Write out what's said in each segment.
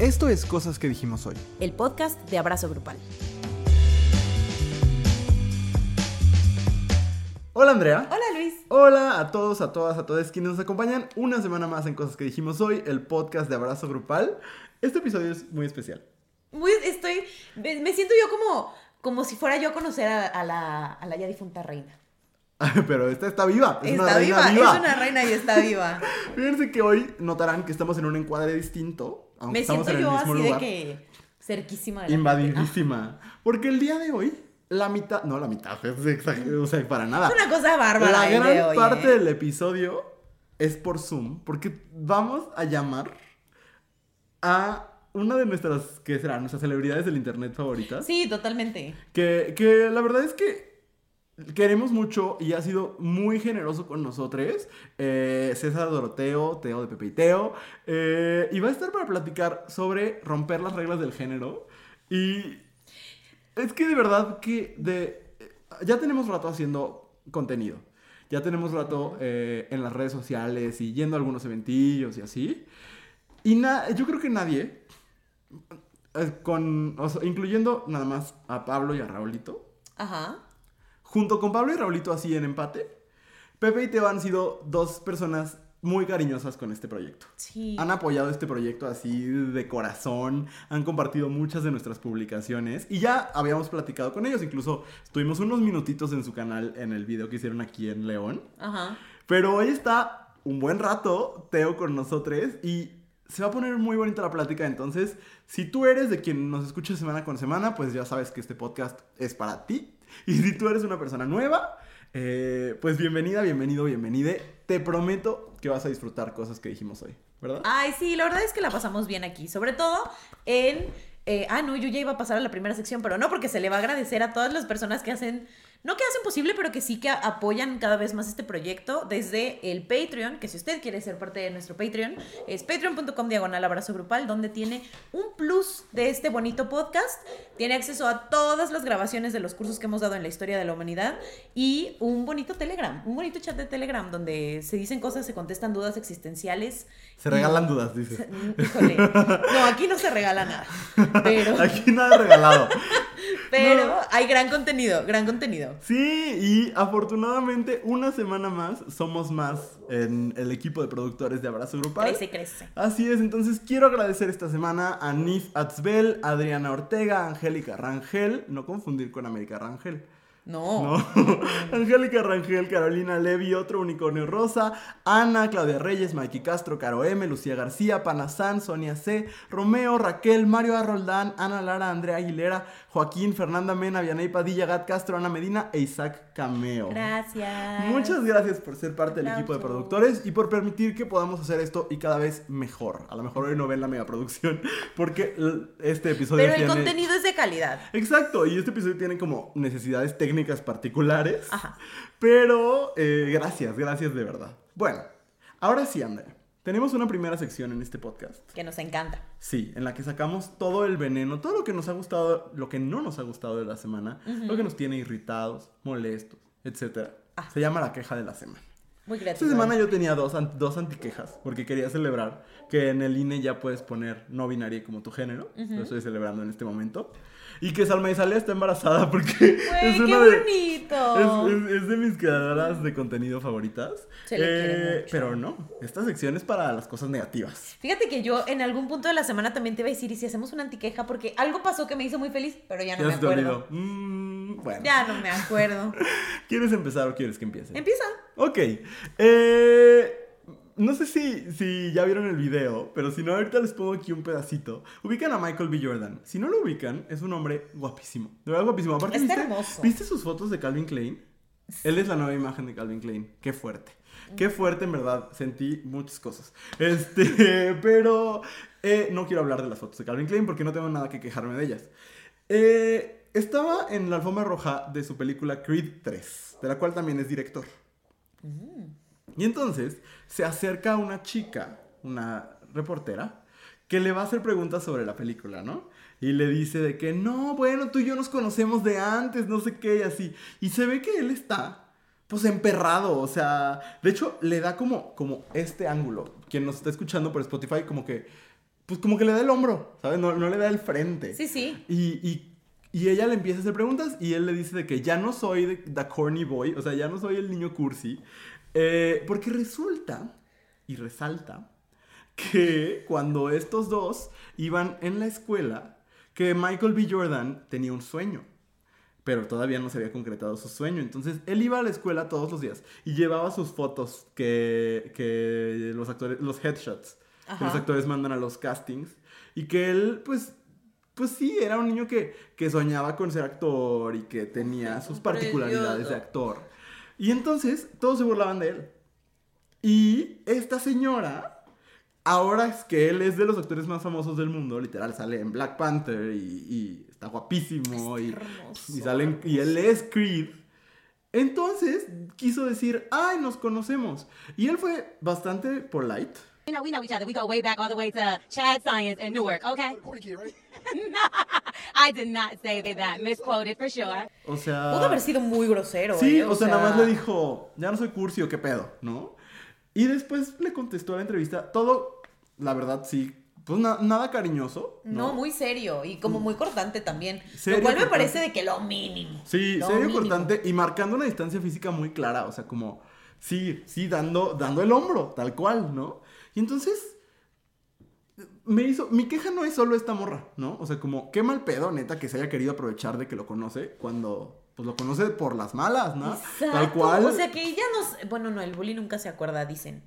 Esto es Cosas que dijimos hoy. el podcast de Abrazo Grupal. Hola Andrea. Hola Luis. Hola a todos, a todas, a todos quienes nos acompañan una semana más en Cosas que dijimos hoy, el podcast de Abrazo Grupal. Este episodio es muy especial. Muy, estoy, me, siento yo como, como si fuera yo a conocer a, a la, a la ya difunta reina. Pero esta está viva. Es una está reina viva, es una reina y está viva. Fíjense que hoy notarán que estamos en un encuadre distinto, aunque me siento en el yo así lugar. de que cerquísima de la Invadidísima. Porque el día de hoy, la mitad, no la mitad, es exagerado, o sea, para nada. Es una cosa bárbara. La de gran hoy, parte ¿eh? del episodio es por Zoom, porque vamos a llamar a una de nuestras, ¿qué será? Nuestras celebridades del internet favoritas. Sí, totalmente. Que, que la verdad es que queremos mucho y ha sido muy generoso con nosotros. Eh, César Doroteo, Teo de Pepe y Teo. eh, y va a estar para platicar sobre romper las reglas del género. Y es que de verdad que de, ya tenemos rato haciendo contenido. Ya tenemos rato eh, en las redes sociales y yendo a algunos eventillos y así. Y na- yo creo que nadie, eh, con, o sea, incluyendo nada más a Pablo y a Raulito, Ajá. Junto con Pablo y Raulito así en empate, Pepe y Teo han sido dos personas muy cariñosas con este proyecto. Sí. Han apoyado este proyecto así de corazón, han compartido muchas de nuestras publicaciones y ya habíamos platicado con ellos, incluso estuvimos unos minutitos en su canal en el video que hicieron aquí en León. Ajá. Pero hoy está un buen rato Teo con nosotros y se va a poner muy bonita la plática. Entonces, si tú eres de quien nos escucha semana con semana, pues ya sabes que este podcast es para ti. Y si tú eres una persona nueva, eh, pues bienvenida, bienvenido, bienvenide. Te prometo que vas a disfrutar cosas que dijimos hoy, ¿verdad? Ay, sí, la verdad es que la pasamos bien aquí. Sobre todo en. eh, ah, no, yo ya iba a pasar a la primera sección, pero no, porque se le va a agradecer a todas las personas que hacen. No que hacen posible, pero que sí que apoyan cada vez más este proyecto desde el Patreon, que si usted quiere ser parte de nuestro Patreon, es patreon.com diagonal abrazo grupal, donde tiene un plus de este bonito podcast. Tiene acceso a todas las grabaciones de los cursos que hemos dado en la historia de la humanidad y un bonito Telegram, un bonito chat de Telegram donde se dicen cosas, se contestan dudas existenciales. Se regalan dudas, dices. Híjole. No, aquí no se regala nada. Pero, Aquí nada regalado. pero No. hay gran contenido, gran contenido. Sí, y afortunadamente una semana más somos más en el equipo de productores de Abrazo Grupal. Crece, crece. Así es, entonces quiero agradecer esta semana a Nif Atzbel, Adriana Ortega, Angélica Rangel, no confundir con América Rangel. No. No. Angélica Rangel, Carolina Levi, otro unicornio rosa, Ana, Claudia Reyes, Mikey Castro, Caro M, Lucía García, Panazán, Sonia C, Romeo, Raquel, Mario Arroldán, Ana Lara, Andrea Aguilera, Joaquín, Fernanda Mena, Vianey Padilla, Gat Castro, Ana Medina e Isaac Cameo. Gracias. Muchas gracias por ser parte del equipo de productores y por permitir que podamos hacer esto y cada vez mejor. A lo mejor hoy no ven la megaproducción porque l- este episodio Pero el tiene... contenido es de calidad. Exacto, y este episodio tiene como necesidades técnicas particulares. Ajá. Pero eh, gracias, gracias de verdad. Bueno, ahora sí, Andrea. Tenemos una primera sección en este podcast. Que nos encanta. Sí, en la que sacamos todo el veneno, todo lo que nos ha gustado, lo que no nos ha gustado de la semana, lo que nos tiene irritados, molestos, etc. Ah. Se llama la queja de la semana. Muy Esta semana yo tenía dos, dos antiquejas, porque quería celebrar que en el INE ya puedes poner no binaria como tu género. Lo estoy celebrando en este momento. Y que Salma Isalia está embarazada porque Güey, es qué de... bonito. Es, es- es de mis creadoras de contenido favoritas. Eh, Se le quiere mucho. Pero no, esta sección es para las cosas negativas. Fíjate que yo en algún punto de la semana también te iba a decir, y si hacemos una antiqueja, porque algo pasó que me hizo muy feliz, pero ya no ya me acuerdo. Mm, bueno. Ya no me acuerdo. ¿Quieres empezar o quieres que empiece? Empieza. Ok. Eh, no sé si, si ya vieron el video, pero si no, ahorita les pongo aquí un pedacito. Ubican a Michael B. Jordan. Si no lo ubican, es un hombre guapísimo. De verdad guapísimo. Aparte, Está ¿viste, hermoso. ¿viste sus fotos de Calvin Klein? Él es la nueva imagen de Calvin Klein. Qué fuerte. Qué fuerte, en verdad. Sentí muchas cosas. Este, pero eh, no quiero hablar de las fotos de Calvin Klein porque no tengo nada que quejarme de ellas. Eh, estaba en la alfombra roja de su película Creed 3, de la cual también es director. Y entonces se acerca una chica, una reportera, que le va a hacer preguntas sobre la película, ¿no? Y le dice de que no, bueno, tú y yo nos conocemos de antes, no sé qué, y así. Y se ve que él está, pues, emperrado, o sea, de hecho, le da como, como este ángulo. Quien nos está escuchando por Spotify, como que pues como que le da el hombro, ¿sabes? No, no le da el frente. Sí, sí. Y, y, y ella le empieza a hacer preguntas y él le dice de que ya no soy de, the corny boy, o sea, ya no soy el niño cursi. Eh, porque resulta y resalta que cuando estos dos iban en la escuela, que Michael B. Jordan tenía un sueño. Pero todavía no se había concretado su sueño. Entonces él iba a la escuela todos los días y llevaba sus fotos que, que los actores, los headshots que los actores mandan a los castings. Y que él, pues, pues sí, era un niño que, que soñaba con ser actor y que tenía sus particularidades de actor. Y entonces todos se burlaban de él. Y esta señora, ahora es que él es de los actores más famosos del mundo, literal, sale en Black Panther y, y está guapísimo. y, hermoso, y, salen, y él es Creed. Entonces quiso decir, ay, nos conocemos. Y él fue bastante polite. You know, we know each other. We go way back all the way to Chad Science in Newark, okay? I did not say that. Misquoted for sure. O sea... Pudo haber sido muy grosero. Sí, ¿eh? o sea, nada más le dijo, ya no soy cursi o qué pedo, ¿no? Y después le contestó a la entrevista, todo, la verdad, sí, pues na- nada cariñoso. No, ¿no? muy serio y como muy cortante también. Serio, lo cual me parece de que lo mínimo. Sí, Lo serio mínimo. cortante y marcando una distancia física muy clara, o sea, como, sí, sí, dando, dando el hombro, tal cual, ¿no? Y entonces, me hizo, mi queja no es solo esta morra, ¿no? O sea, como, qué mal pedo, neta, que se haya querido aprovechar de que lo conoce cuando, pues lo conoce por las malas, ¿no? Exacto. Tal cual. O sea que ella nos. Bueno, no, el bully nunca se acuerda, dicen.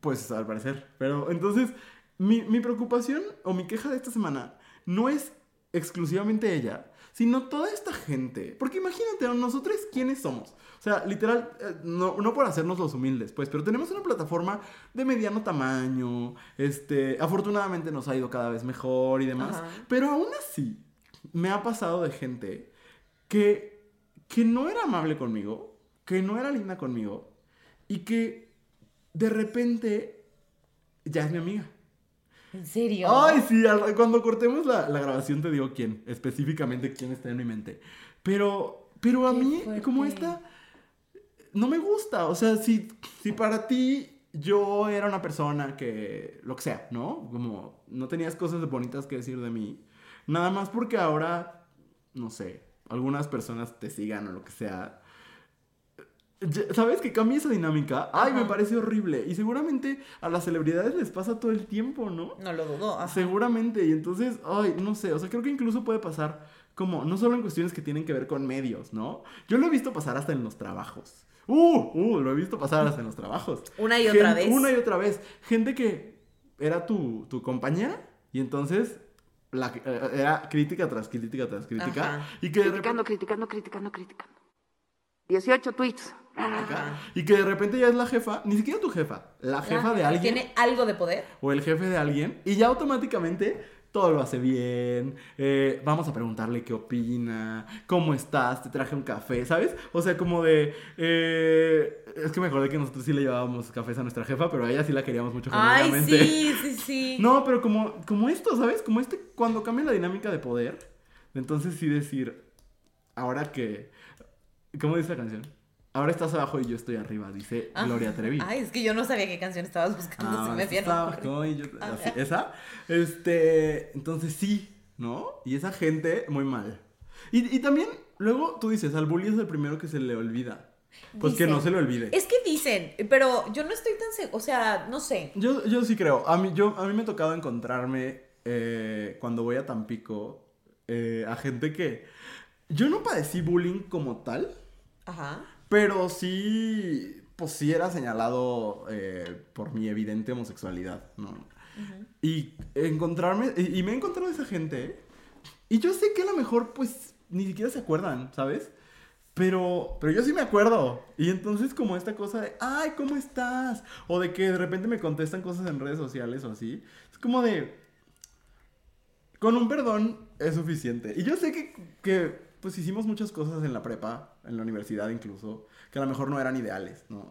Pues al parecer. Pero entonces, mi, mi preocupación o mi queja de esta semana no es exclusivamente ella, sino toda esta gente. Porque imagínate, nosotros quiénes somos. O sea, literal, eh, no, no por hacernos los humildes, pues, pero tenemos una plataforma de mediano tamaño. Este, afortunadamente nos ha ido cada vez mejor y demás. Ajá. Pero aún así, me ha pasado de gente que, que no era amable conmigo, que no era linda conmigo y que de repente ya es mi amiga. ¿En serio? Ay, sí, cuando cortemos la, la grabación te digo quién, específicamente quién está en mi mente. Pero, pero a Qué mí, como esta, no me gusta. O sea, si, si para ti yo era una persona que, lo que sea, ¿no? Como no tenías cosas bonitas que decir de mí, nada más porque ahora, no sé, algunas personas te sigan o lo que sea. ¿Sabes que cambia esa dinámica? Ay, me parece horrible. Y seguramente a las celebridades les pasa todo el tiempo, ¿no? No lo dudo. ajá. Seguramente, y entonces, ay, no sé, o sea, creo que incluso puede pasar como, no solo en cuestiones que tienen que ver con medios, ¿no? Yo lo he visto pasar hasta en los trabajos. Uh, uh, lo he visto pasar hasta en los trabajos. Una y otra vez. Una y otra vez. Gente que era tu, tu compañera y entonces la, eh, era crítica tras crítica tras crítica. Ajá. Y que. Criticando, criticando, criticando, criticando. 18 tweets. Acá, Y que de repente ya es la jefa, ni siquiera tu jefa, la jefa Ah, de alguien. Tiene algo de poder. o el jefe de alguien y ya automáticamente todo lo hace bien. eh, vamos a preguntarle qué opina, cómo estás, te traje un café, ¿sabes? O sea, como de... eh, es que me acordé que nosotros sí le llevábamos cafés a nuestra jefa, pero a ella sí la queríamos mucho Ay, sí, sí, sí. No, pero como, como esto, ¿sabes? Como este, cuando cambia la dinámica de poder, entonces sí decir, ahora que... ¿Cómo dice la canción? Ahora estás abajo y yo estoy arriba, dice Ah. Gloria Trevi. Ay, es que yo no sabía qué canción estabas buscando. Ah, se me estaba no y yo- Ah, así, esa. Este, entonces sí, ¿no? Y esa gente, muy mal. Y, y también, luego tú dices, al bully es el primero que se le olvida. Pues que no Dicen. se le olvide. Es que dicen, pero yo no estoy tan segura. O sea, no sé. Yo, yo sí creo. A mí, yo, a mí me ha tocado encontrarme eh, cuando voy a Tampico eh, a gente que... Yo no padecí bullying como tal, Ajá. Pero sí, pues sí era señalado eh, por mi evidente homosexualidad, ¿no? Y encontrarme, y, y me he encontrado esa gente, y yo sé que a lo mejor pues ni siquiera se acuerdan, ¿sabes? Pero, pero yo sí me acuerdo. Y entonces como esta cosa de, ay, ¿cómo estás? O de que de repente me contestan cosas en redes sociales o así. Es como de, con un perdón es suficiente. Y yo sé que, que, pues hicimos muchas cosas en la prepa, en la universidad incluso, que a lo mejor no eran ideales, ¿no?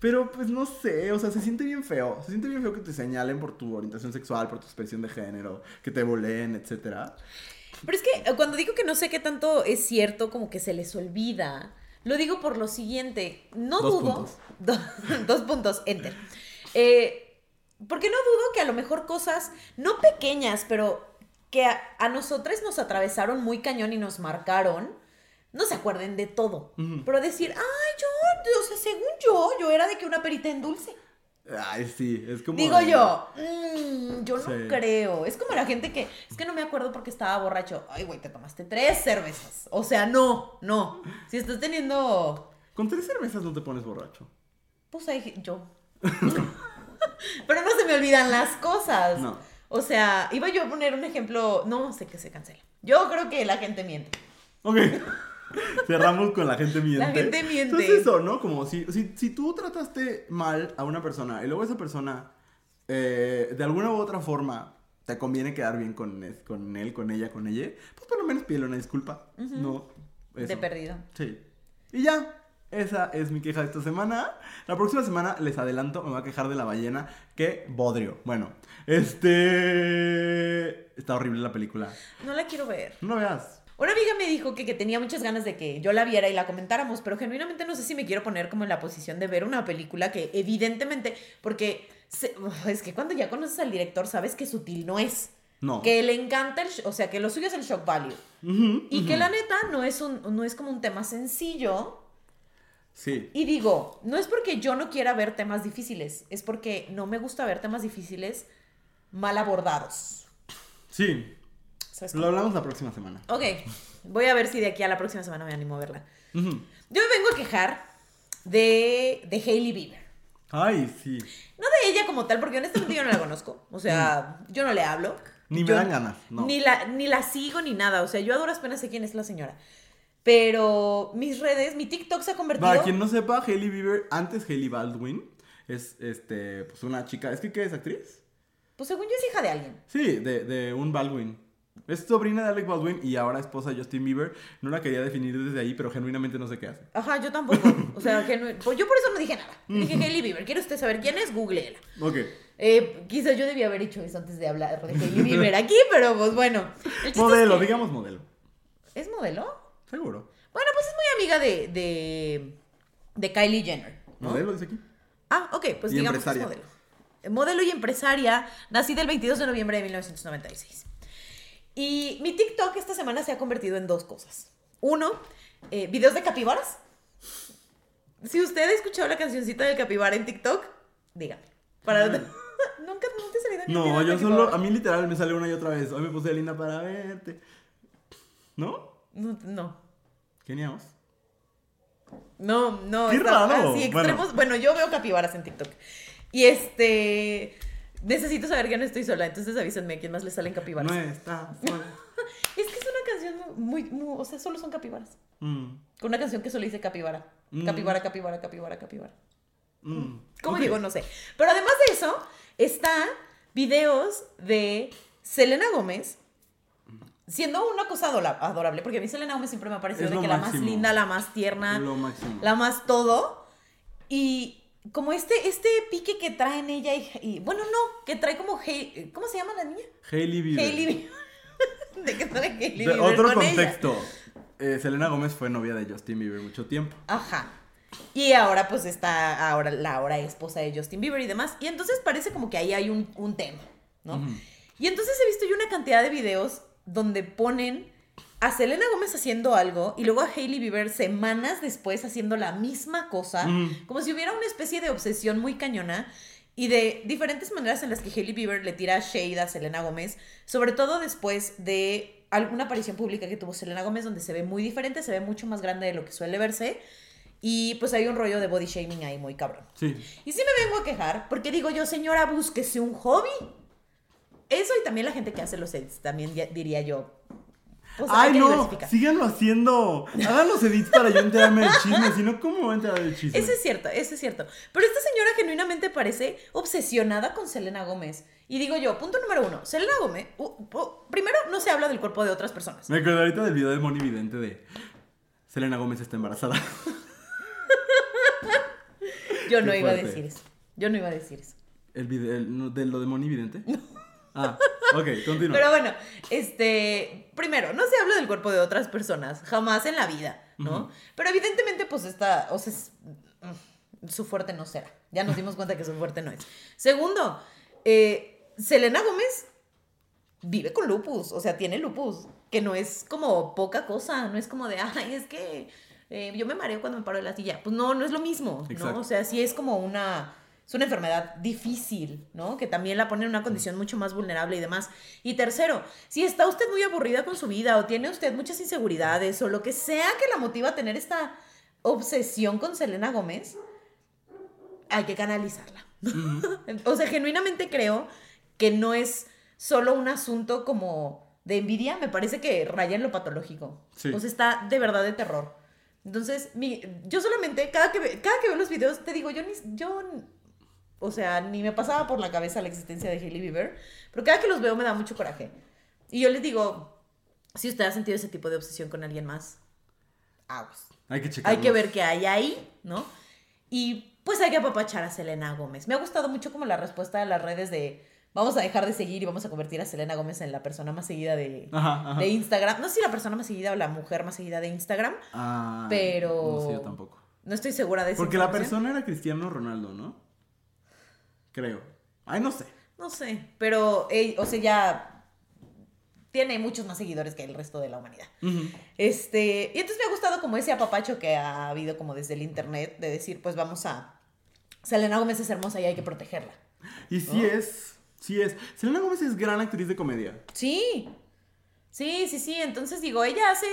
Pero pues no sé, o sea, se siente bien feo. Se siente bien feo que te señalen por tu orientación sexual, por tu expresión de género, que te boleen, etcétera. Pero es que eh, cuando digo que no sé qué tanto es cierto, como que se les olvida, lo digo por lo siguiente. No Dos dudo. puntos. Do- dos puntos, enter. Eh, Porque no dudo que a lo mejor cosas, no pequeñas, pero que a, a nosotros nos atravesaron muy cañón y nos marcaron, no se acuerden de todo. Pero decir, ay, yo, o sea, según yo, yo era de que una perita en dulce. Ay, sí, es como. Digo yo, "Mm, yo no Sí. creo. Es como la gente que, es que no me acuerdo porque estaba borracho. Ay, güey, te tomaste tres cervezas. O sea, no, no. Si estás teniendo, Con tres cervezas no te pones borracho. pues ahí yo. Pero no se me olvidan las cosas. No. O sea, iba yo a poner un ejemplo, no sé que se cancela. Yo creo que la gente miente. Ok. Cerramos con la gente miente. La gente miente. Entonces eso, ¿no? Como si, si, si tú trataste mal a una persona y luego esa persona, eh, de alguna u otra forma, te conviene quedar bien con, es- con él, con ella, con ella, pues por lo menos pídele una disculpa. No. De eso. perdido. Sí. Y ya. Esa es mi queja de esta semana. La próxima semana, les adelanto, me voy a quejar de la ballena. Que bodrio. Bueno, este. Está horrible la película. No la quiero ver. No lo veas. Una amiga me dijo que, que tenía muchas ganas de que yo la viera y la comentáramos, pero genuinamente no sé si me quiero poner como en la posición de ver una película que evidentemente, porque se- es que cuando ya conoces al director sabes que sutil no es. No. Que le encanta, el, o sea, que lo suyo es el shock value. Y que la neta no es, un, no es como un tema sencillo. Sí. Y digo, no es porque yo no quiera ver temas difíciles, es porque no me gusta ver temas difíciles mal abordados. Sí. ¿Sabes Lo hablamos la próxima semana. Ok, voy a ver si de aquí a la próxima semana me animo a verla. Yo me vengo a quejar de, de Hailey Bieber. Ay, sí. No de ella como tal, porque honestamente yo no la conozco. O sea, yo no le hablo. Ni me Yo dan ganas, no. Ni la, ni la sigo ni nada. O sea, yo a duras penas sé quién es la señora. Pero mis redes, mi TikTok se ha convertido. Para quien no sepa, Hailey Bieber, antes Hailey Baldwin, es este, pues una chica. ¿Es que qué es actriz? Pues según yo es hija de alguien. Sí, de, de un Baldwin. Es sobrina de Alec Baldwin y ahora esposa de Justin Bieber. No la quería definir desde ahí, pero genuinamente no sé qué hace. Ajá, yo tampoco. O sea, genu- pues yo por eso no dije nada. Dije Hailey Bieber. ¿Quiere usted saber quién es? Googleela. Ok. Eh, quizás yo debía haber hecho eso antes de hablar de Hailey Bieber aquí, pero pues bueno. Modelo, es, que- digamos modelo. ¿Es modelo? Seguro. Bueno, pues es muy amiga de, de, de Kylie Jenner. ¿no? Modelo, dice aquí. Ah, ok, pues Y digamos que es modelo. Modelo y empresaria, nacida el 22 de noviembre de 1996. Y mi TikTok esta semana se ha convertido en dos cosas. Uno, eh, videos de capibaras. Si usted ha escuchado la cancioncita del capibara en TikTok, dígame. Para... ¿Nunca, nunca te salido ningún video No, yo solo, a mí literal me sale una y otra vez. Hoy me puse linda para verte. ¿No? No, no. Genial. No, no. Qué raro. así, Bueno. Bueno. yo veo capibaras en TikTok. Y este. Necesito saber que no estoy sola, entonces avísenme quién más le salen capibaras. No está sola. Es que es una canción muy, muy- O sea, solo son capibaras. Mm, Con una canción que solo dice capibara. Mm. Capibara, capibara, capibara, capibara. mm. ¿Cómo Ok. digo? No sé. Pero además de eso, está videos de Selena Gómez siendo una cosa adorable. Porque a mí Selena Gómez siempre me ha parecido de que la más linda, la más tierna. La más todo. Y como este, este pique que trae en ella y, y- bueno, no, que trae como Hei- ¿cómo se llama la niña? Hailey Bieber. Hailey Bieber. ¿De qué trae Hailey De Bieber otro con ella? contexto. eh, Selena Gómez fue novia de Justin Bieber mucho tiempo. Ajá. Y ahora pues está ahora la ahora esposa de Justin Bieber y demás. Y entonces parece como que ahí hay un, un tema, ¿no? Y entonces he visto yo una cantidad de videos donde ponen a Selena Gómez haciendo algo y luego a Hailey Bieber semanas después haciendo la misma cosa, como si hubiera una especie de obsesión muy cañona y de diferentes maneras en las que Hailey Bieber le tira shade a Selena Gómez, sobre todo después de alguna aparición pública que tuvo Selena Gómez donde se ve muy diferente, se ve mucho más grande de lo que suele verse y pues hay un rollo de body shaming ahí muy cabrón. Sí. Y sí me vengo a quejar, porque digo yo, señora, búsquese un hobby. Eso y también la gente que hace los edits, también diría yo. Pues Ay, no, síganlo haciendo. Hagan los edits para yo enterarme del chisme, si no, ¿cómo voy a enterar del chisme? Eso es cierto, eso es cierto. Pero esta señora genuinamente parece obsesionada con Selena Gómez. Y digo yo, punto número uno, Selena Gómez, uh, uh, primero no se habla del cuerpo de otras personas. Me acuerdo ahorita del video de Moni Vidente de Selena Gómez está embarazada. Yo no Qué iba a decir eso. Yo no iba a decir eso. ¿El video el- no, de lo de Moni Vidente? Ah, ok, continúa. Pero bueno, este, primero, no se habla del cuerpo de otras personas, jamás en la vida, ¿no? Pero evidentemente, pues está, o sea, es- mm, su fuerte no será. Ya nos dimos cuenta que su fuerte no es. Segundo, eh, Selena Gómez vive con lupus, o sea, tiene lupus, que no es como poca cosa, no es como de, ay, es que eh, yo me mareo cuando me paro de la silla. Pues no, no es lo mismo, Exacto. ¿no? O sea, sí es como una, es una enfermedad difícil, ¿no? Que también la pone en una condición mucho más vulnerable y demás. Y tercero, si está usted muy aburrida con su vida o tiene usted muchas inseguridades o lo que sea que la motiva a tener esta obsesión con Selena Gómez, hay que canalizarla. o sea, genuinamente creo que no es solo un asunto como de envidia, me parece que raya en lo patológico. Sí. O sea, está de verdad de terror. Entonces, mi, yo solamente, cada que, cada que veo los videos, te digo, yo ni, yo, o sea, ni me pasaba por la cabeza la existencia de Hailey Bieber, pero cada que los veo me da mucho coraje. Y yo les digo, si usted ha sentido ese tipo de obsesión con alguien más, aguas. Hay que checarlo. Hay que ver qué hay ahí, ¿no? Y pues hay que apapachar a Selena Gómez. Me ha gustado mucho como la respuesta de las redes de vamos a dejar de seguir y vamos a convertir a Selena Gómez en la persona más seguida de, Ajá, ajá. de Instagram. No sé si la persona más seguida o la mujer más seguida de Instagram. Ah, Pero- No sé, yo tampoco. No estoy segura de eso. Porque la persona era Cristiano Ronaldo, ¿no? Creo. Ay, no sé. No sé, pero, ey, o sea, ya tiene muchos más seguidores que el resto de la humanidad. Este, y entonces me ha gustado como ese apapacho que ha habido como desde el internet de decir, pues vamos a... Selena Gómez es hermosa y hay que protegerla. Y sí ¿No? es, sí es. Selena Gómez es gran actriz de comedia. Sí, sí, sí, sí. Entonces digo, ella hace,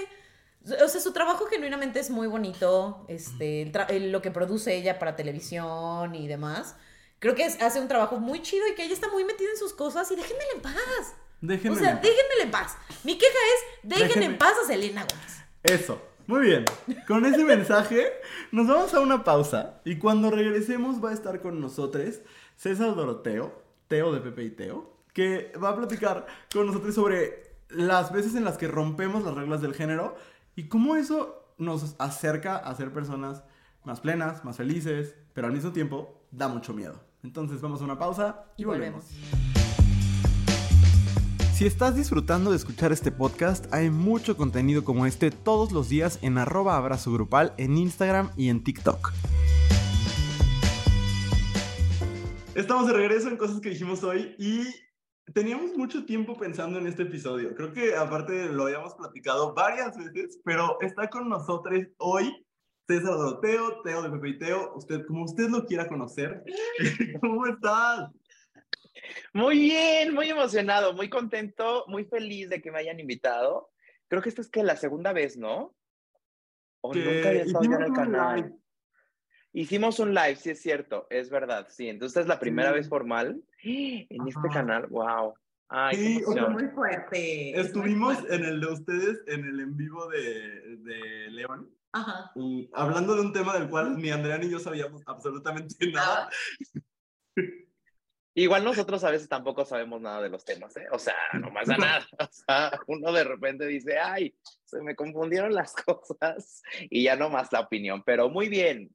o sea, su trabajo genuinamente es muy bonito. Este, el- lo que produce ella para televisión y demás. Creo que hace un trabajo muy chido y que ella está muy metida en sus cosas y déjenmela en paz. Déjenme. o sea, déjenmela en paz. Mi queja es, dejen Déjenme- en paz a Selena Gómez. Eso. Muy bien. Con ese mensaje nos vamos a una pausa y cuando regresemos va a estar con nosotros César Doroteo, Teo de Pepe y Teo, que va a platicar con nosotros sobre las veces en las que rompemos las reglas del género y cómo eso nos acerca a ser personas más plenas, más felices, pero al mismo tiempo da mucho miedo. Entonces vamos a una pausa y, Y volvemos. volvemos. Si estás disfrutando de escuchar este podcast, hay mucho contenido como este todos los días en arroba abrazo grupal en Instagram y en TikTok. Estamos de regreso en cosas que dijimos hoy y teníamos mucho tiempo pensando en este episodio. Creo que aparte lo habíamos platicado varias veces, pero está con nosotros hoy César Doroteo, Teo de Pepe y Teo, usted, como usted lo quiera conocer. ¿Cómo estás? Muy bien, muy emocionado, muy contento, muy feliz de que me hayan invitado. Creo que esta es que la segunda vez, ¿no? O Que nunca había estado en el canal. live. Hicimos un live, sí es cierto, es verdad, sí. Entonces es la primera Sí. vez formal en este canal. Wow. Ay, qué Sí, o sea, emoción. fuerte. Estuvimos en el de ustedes, en el en vivo de, de León, Ajá. y hablando de un tema del cual ni Andrea ni yo sabíamos absolutamente nada. Igual nosotros a veces tampoco sabemos nada de los temas, ¿eh? O sea, no pasa nada. O sea, uno de repente dice, ay, se me confundieron las cosas y ya no más la opinión, pero muy bien.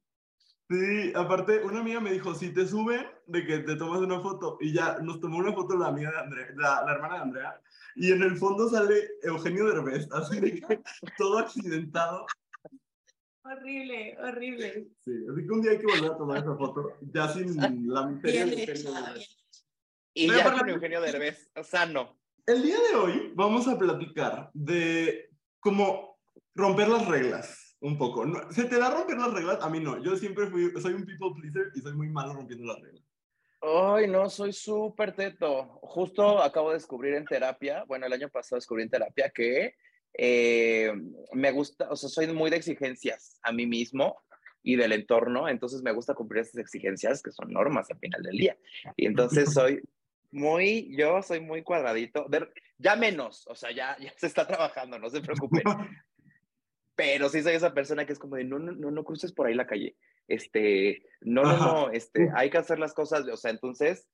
Sí, aparte, una amiga me dijo, si te suben, de que te tomas una foto, y ya nos tomó una foto la amiga de Andrea, la, la hermana de Andrea, y en el fondo sale Eugenio Derbez, así de que todo accidentado. Horrible, horrible. Sí, así que un día hay que volver a tomar esa foto, ya sin la miseria de Eugenio Derbez. Y Pero ya con Eugenio Derbez, sano. El día de hoy vamos a platicar de cómo romper las reglas un poco. No- ¿Se te da romper las reglas? A mí no. Yo siempre fui, soy un people pleaser y soy muy malo rompiendo las reglas. Ay, no, soy súper teto. Justo acabo de descubrir en terapia, bueno, el año pasado descubrí en terapia que eh, me gusta, o sea, soy muy de exigencias a mí mismo y del entorno, entonces me gusta cumplir esas exigencias que son normas al final del día. Y entonces soy muy, yo soy muy cuadradito, de- ya menos, o sea, ya, ya se está trabajando, no se preocupen. pero sí soy esa persona que es como de no, no, no, no cruces por ahí la calle. Este, no, no, no, este, hay que hacer las cosas, o sea, entonces,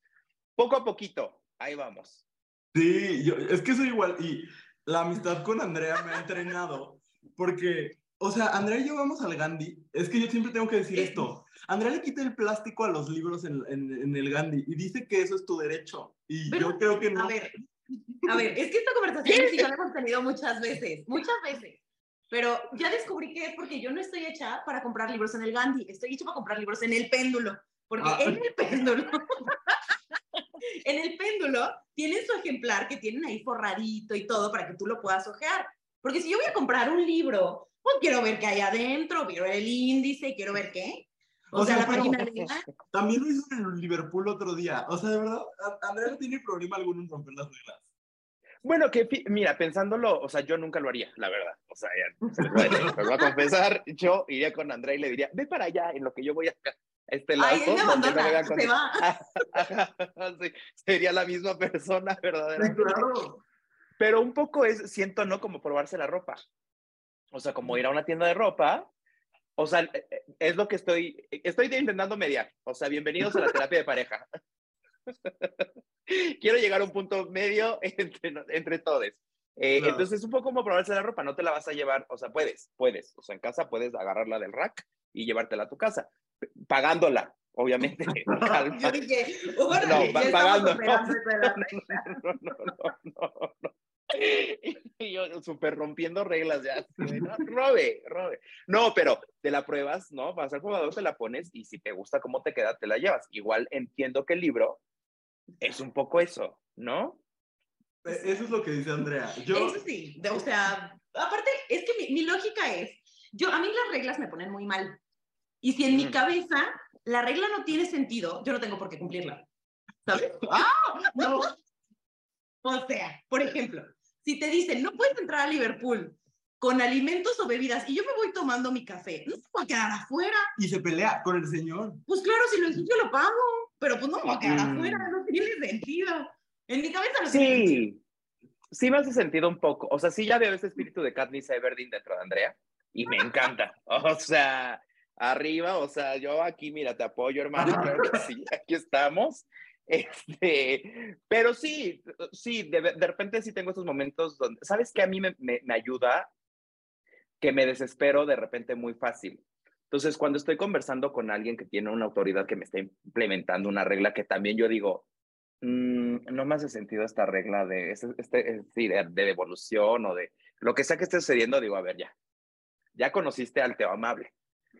poco a poquito, ahí vamos. Sí, yo, es que soy igual. Y la amistad con Andrea me ha entrenado. Porque, o sea, Andrea y yo vamos al Gandhi. Es que yo siempre tengo que decir esto. Andrea le quita el plástico a los libros en, en- en el Gandhi y dice que eso es tu derecho. Y Pero, yo creo que no. A ver, a ver, es que esta conversación sí ya la hemos tenido muchas veces, muchas veces. Pero ya descubrí que es porque yo no estoy hecha para comprar libros en el Gandhi, estoy hecha para comprar libros en el péndulo. Porque Ah. en el péndulo en el péndulo tienen su ejemplar que tienen ahí forradito y todo para que tú lo puedas ojear. Porque si yo voy a comprar un libro, pues quiero ver qué hay adentro, quiero ver el índice, quiero ver qué. O, O sea, sea, la página de... También lo hizo en el Liverpool otro día. O sea, de verdad, Andrea no tiene problema alguno en romper las reglas. Bueno, que mira, pensándolo, o sea, yo nunca lo haría, la verdad. O sea, ya, se voy a, decir, les voy a confesar, yo iría con Andrea y le diría, ve para allá, en lo que yo voy acá, a este lado. Ay, donde abandona, vean se con- va. Sí, sería la misma persona, verdaderamente. claro. Pero un poco es, siento, ¿no? Como probarse la ropa. O sea, como ir a una tienda de ropa. O sea, eh, eh, es lo que estoy, estoy intentando mediar. O sea, bienvenidos a la terapia de pareja. Quiero llegar a un punto medio entre, entre todos. Eh. Entonces, es un poco como probarse la ropa. No te la vas a llevar, o sea, puedes, puedes. O sea, en casa puedes agarrarla del rack y llevártela a tu casa, pagándola, obviamente. Calma. Yo dije, órale, No, ya pagando. no, no, no, no, no. Y yo súper rompiendo reglas ya. no, robe, robe. No, pero te la pruebas, ¿no? Vas al probador, te la pones y si te gusta cómo te queda, te la llevas. Igual entiendo que el libro es un poco eso, ¿no? Eh, Eso es lo que dice Andrea. Yo, Eso sí, o sea, aparte, es que mi, mi lógica es, yo, a mí las reglas me ponen muy mal. Y si en mi cabeza la regla no tiene sentido, yo no tengo por qué cumplirla. ¿Sabes? ¡Ah! No. O sea, por ejemplo, si te dicen, no puedes entrar a Liverpool con alimentos o bebidas y yo me voy tomando mi café, no se va a quedar afuera. y se pelea con el señor. Pues claro, si lo ensucio lo pago, pero pues no me va a quedar Mm. afuera, no tiene sentido. En mi cabeza no tiene sentido. Sí, sí me hace sentido un poco. O sea, sí ya veo ese espíritu de Katniss Everdeen dentro de Andrea y me encanta. O sea, arriba, o sea, yo aquí, mira, te apoyo, hermano, claro que sí, aquí estamos. Este, pero sí, sí, de, de repente sí tengo estos momentos donde, ¿sabes qué? A mí me, me, me ayuda que me desespero de repente muy fácil. Entonces, cuando estoy conversando con alguien que tiene una autoridad que me está implementando una regla que también yo digo, "Mm, no me hace sentido esta regla de, este, de, de devolución o de lo que sea que esté sucediendo, digo, a ver, ya, ya conociste al Teo Amable,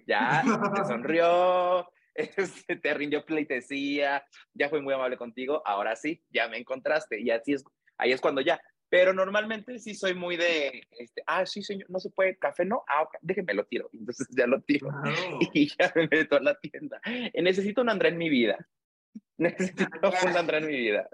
ya te sonrió, este, te rindió pleitesía, ya fue muy amable contigo, ahora sí, ya me encontraste y así es, ahí es cuando ya. Pero normalmente sí soy muy de, este, ah, sí, señor, no se puede, café no, ah, ok, déjeme lo tiro. Entonces ya lo tiro Claro. y ya me meto a la tienda. Necesito un André en mi vida. Necesito un André en mi vida.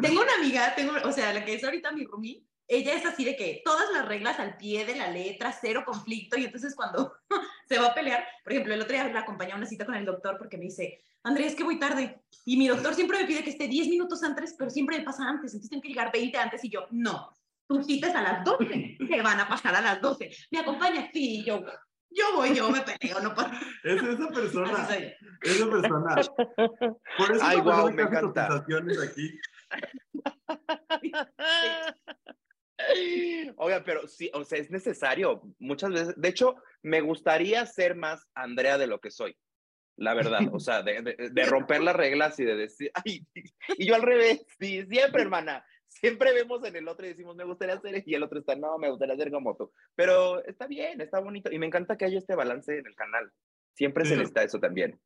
Tengo una amiga, tengo, o sea, la que es ahorita mi roomie, ella es así de que todas las reglas al pie de la letra, cero conflicto, y entonces cuando se va a pelear, por ejemplo, el otro día la acompañé a una cita con el doctor porque me dice, Andrés, es que voy tarde, y mi doctor siempre me pide que esté 10 minutos antes, pero siempre me pasa antes, entonces tengo que llegar 20 antes, y yo, no, tu cita es a las 12, te van a pasar a las 12, ¿me acompaña? Sí, y yo, yo voy, yo me peleo, no pasa Es esa persona. Esa persona. Por eso Ay, guau, que me encanta. aquí. Oiga, pero sí, o sea, es necesario muchas veces. De hecho, me gustaría ser más Andrea de lo que soy, la verdad. O sea, de, de- de romper las reglas y de decir, ay, y yo al revés, sí, siempre, hermana. Siempre vemos en el otro y decimos, me gustaría hacer, y el otro está, no, me gustaría ser como tú. Pero está bien, está bonito. Y me encanta que haya este balance en el canal. Siempre se Sí. necesita eso también.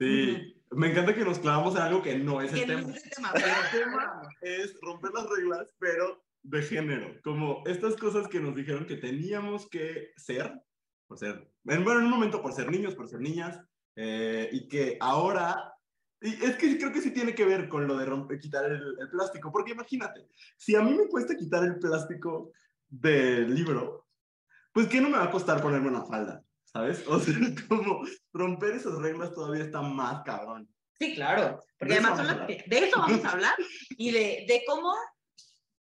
Sí. Me encanta que nos clavamos en algo que no es el no tema. es el tema, pero- El tema es romper las reglas, pero de género. Como estas cosas que nos dijeron que teníamos que ser, por ser, en, bueno, en un momento por ser niños, por ser niñas, eh, y que ahora, y es que creo que sí tiene que ver con lo de romper, quitar el, el plástico, porque imagínate, si a mí me cuesta quitar el plástico del libro, pues ¿qué no me va a costar ponerme una falda? ¿Sabes? O sea, como romper esas reglas todavía está más cabrón. Sí, claro, porque además son las que- de eso vamos a hablar y de, de cómo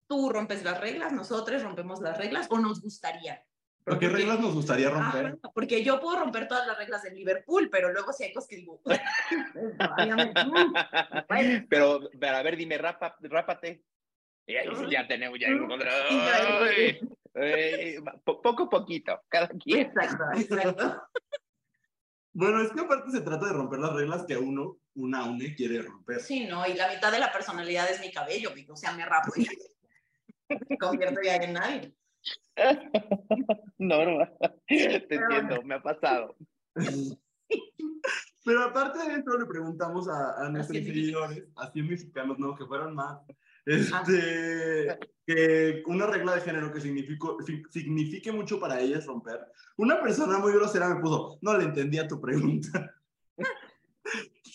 tú rompes las reglas, nosotros rompemos las reglas o nos gustaría. ¿Pero qué Porque- reglas nos gustaría romper? Ajá, porque yo puedo romper todas las reglas del Liverpool, pero luego si hay cosas que digo, bueno. pero, pero a ver, dime, rapa, rápate. Y ahí sí ya tenemos, ya po- poco a poquito, cada quien. Exacto, exacto. Bueno, es que aparte se trata de romper las reglas que uno, una une, quiere romper. Sí, no, y la mitad de la personalidad es mi cabello, o sea, me rapo y me convierto ya en nadie. Norma, te entiendo, me ha pasado. Pero aparte de esto, le preguntamos a, a nuestros seguidores, así mexicanos, no, que fueron más, este, que una regla de género que signifique mucho para ellas romper. Una persona muy grosera me puso, no le entendía tu pregunta.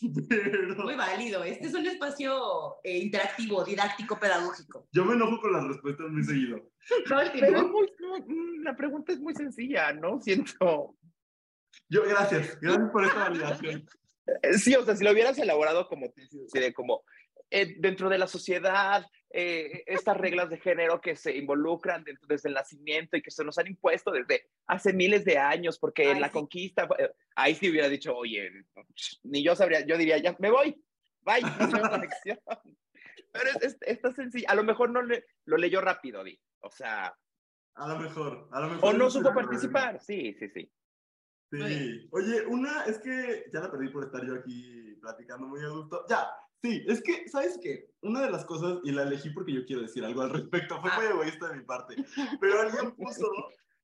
Pero Muy válido. Este es un espacio eh, interactivo, didáctico, pedagógico. yo me enojo con las respuestas muy seguido. Pero es muy- muy- la pregunta es muy sencilla, ¿no? Siento. Yo, gracias, gracias por esta validación. Sí, o sea, si lo hubieras elaborado como tesis, como eh, dentro de la sociedad, eh, estas reglas de género que se involucran dentro- desde el nacimiento y que se nos han impuesto desde hace miles de años, porque en Ay, la sí. conquista, eh, ahí sí hubiera dicho, oye, ni yo sabría, yo diría, ya me voy, bye, en. Pero es, es, está sencillo, a lo mejor no le, lo leyó rápido, Di, o sea, A lo mejor, a lo mejor. o no supo participar, sí, sí, sí. Sí. Oye, una es que ya la perdí por estar yo aquí platicando muy a gusto. Ya, sí, es que, ¿sabes qué? Una de las cosas, y la elegí porque yo quiero decir algo al respecto, fue Ah. muy egoísta de mi parte, pero alguien puso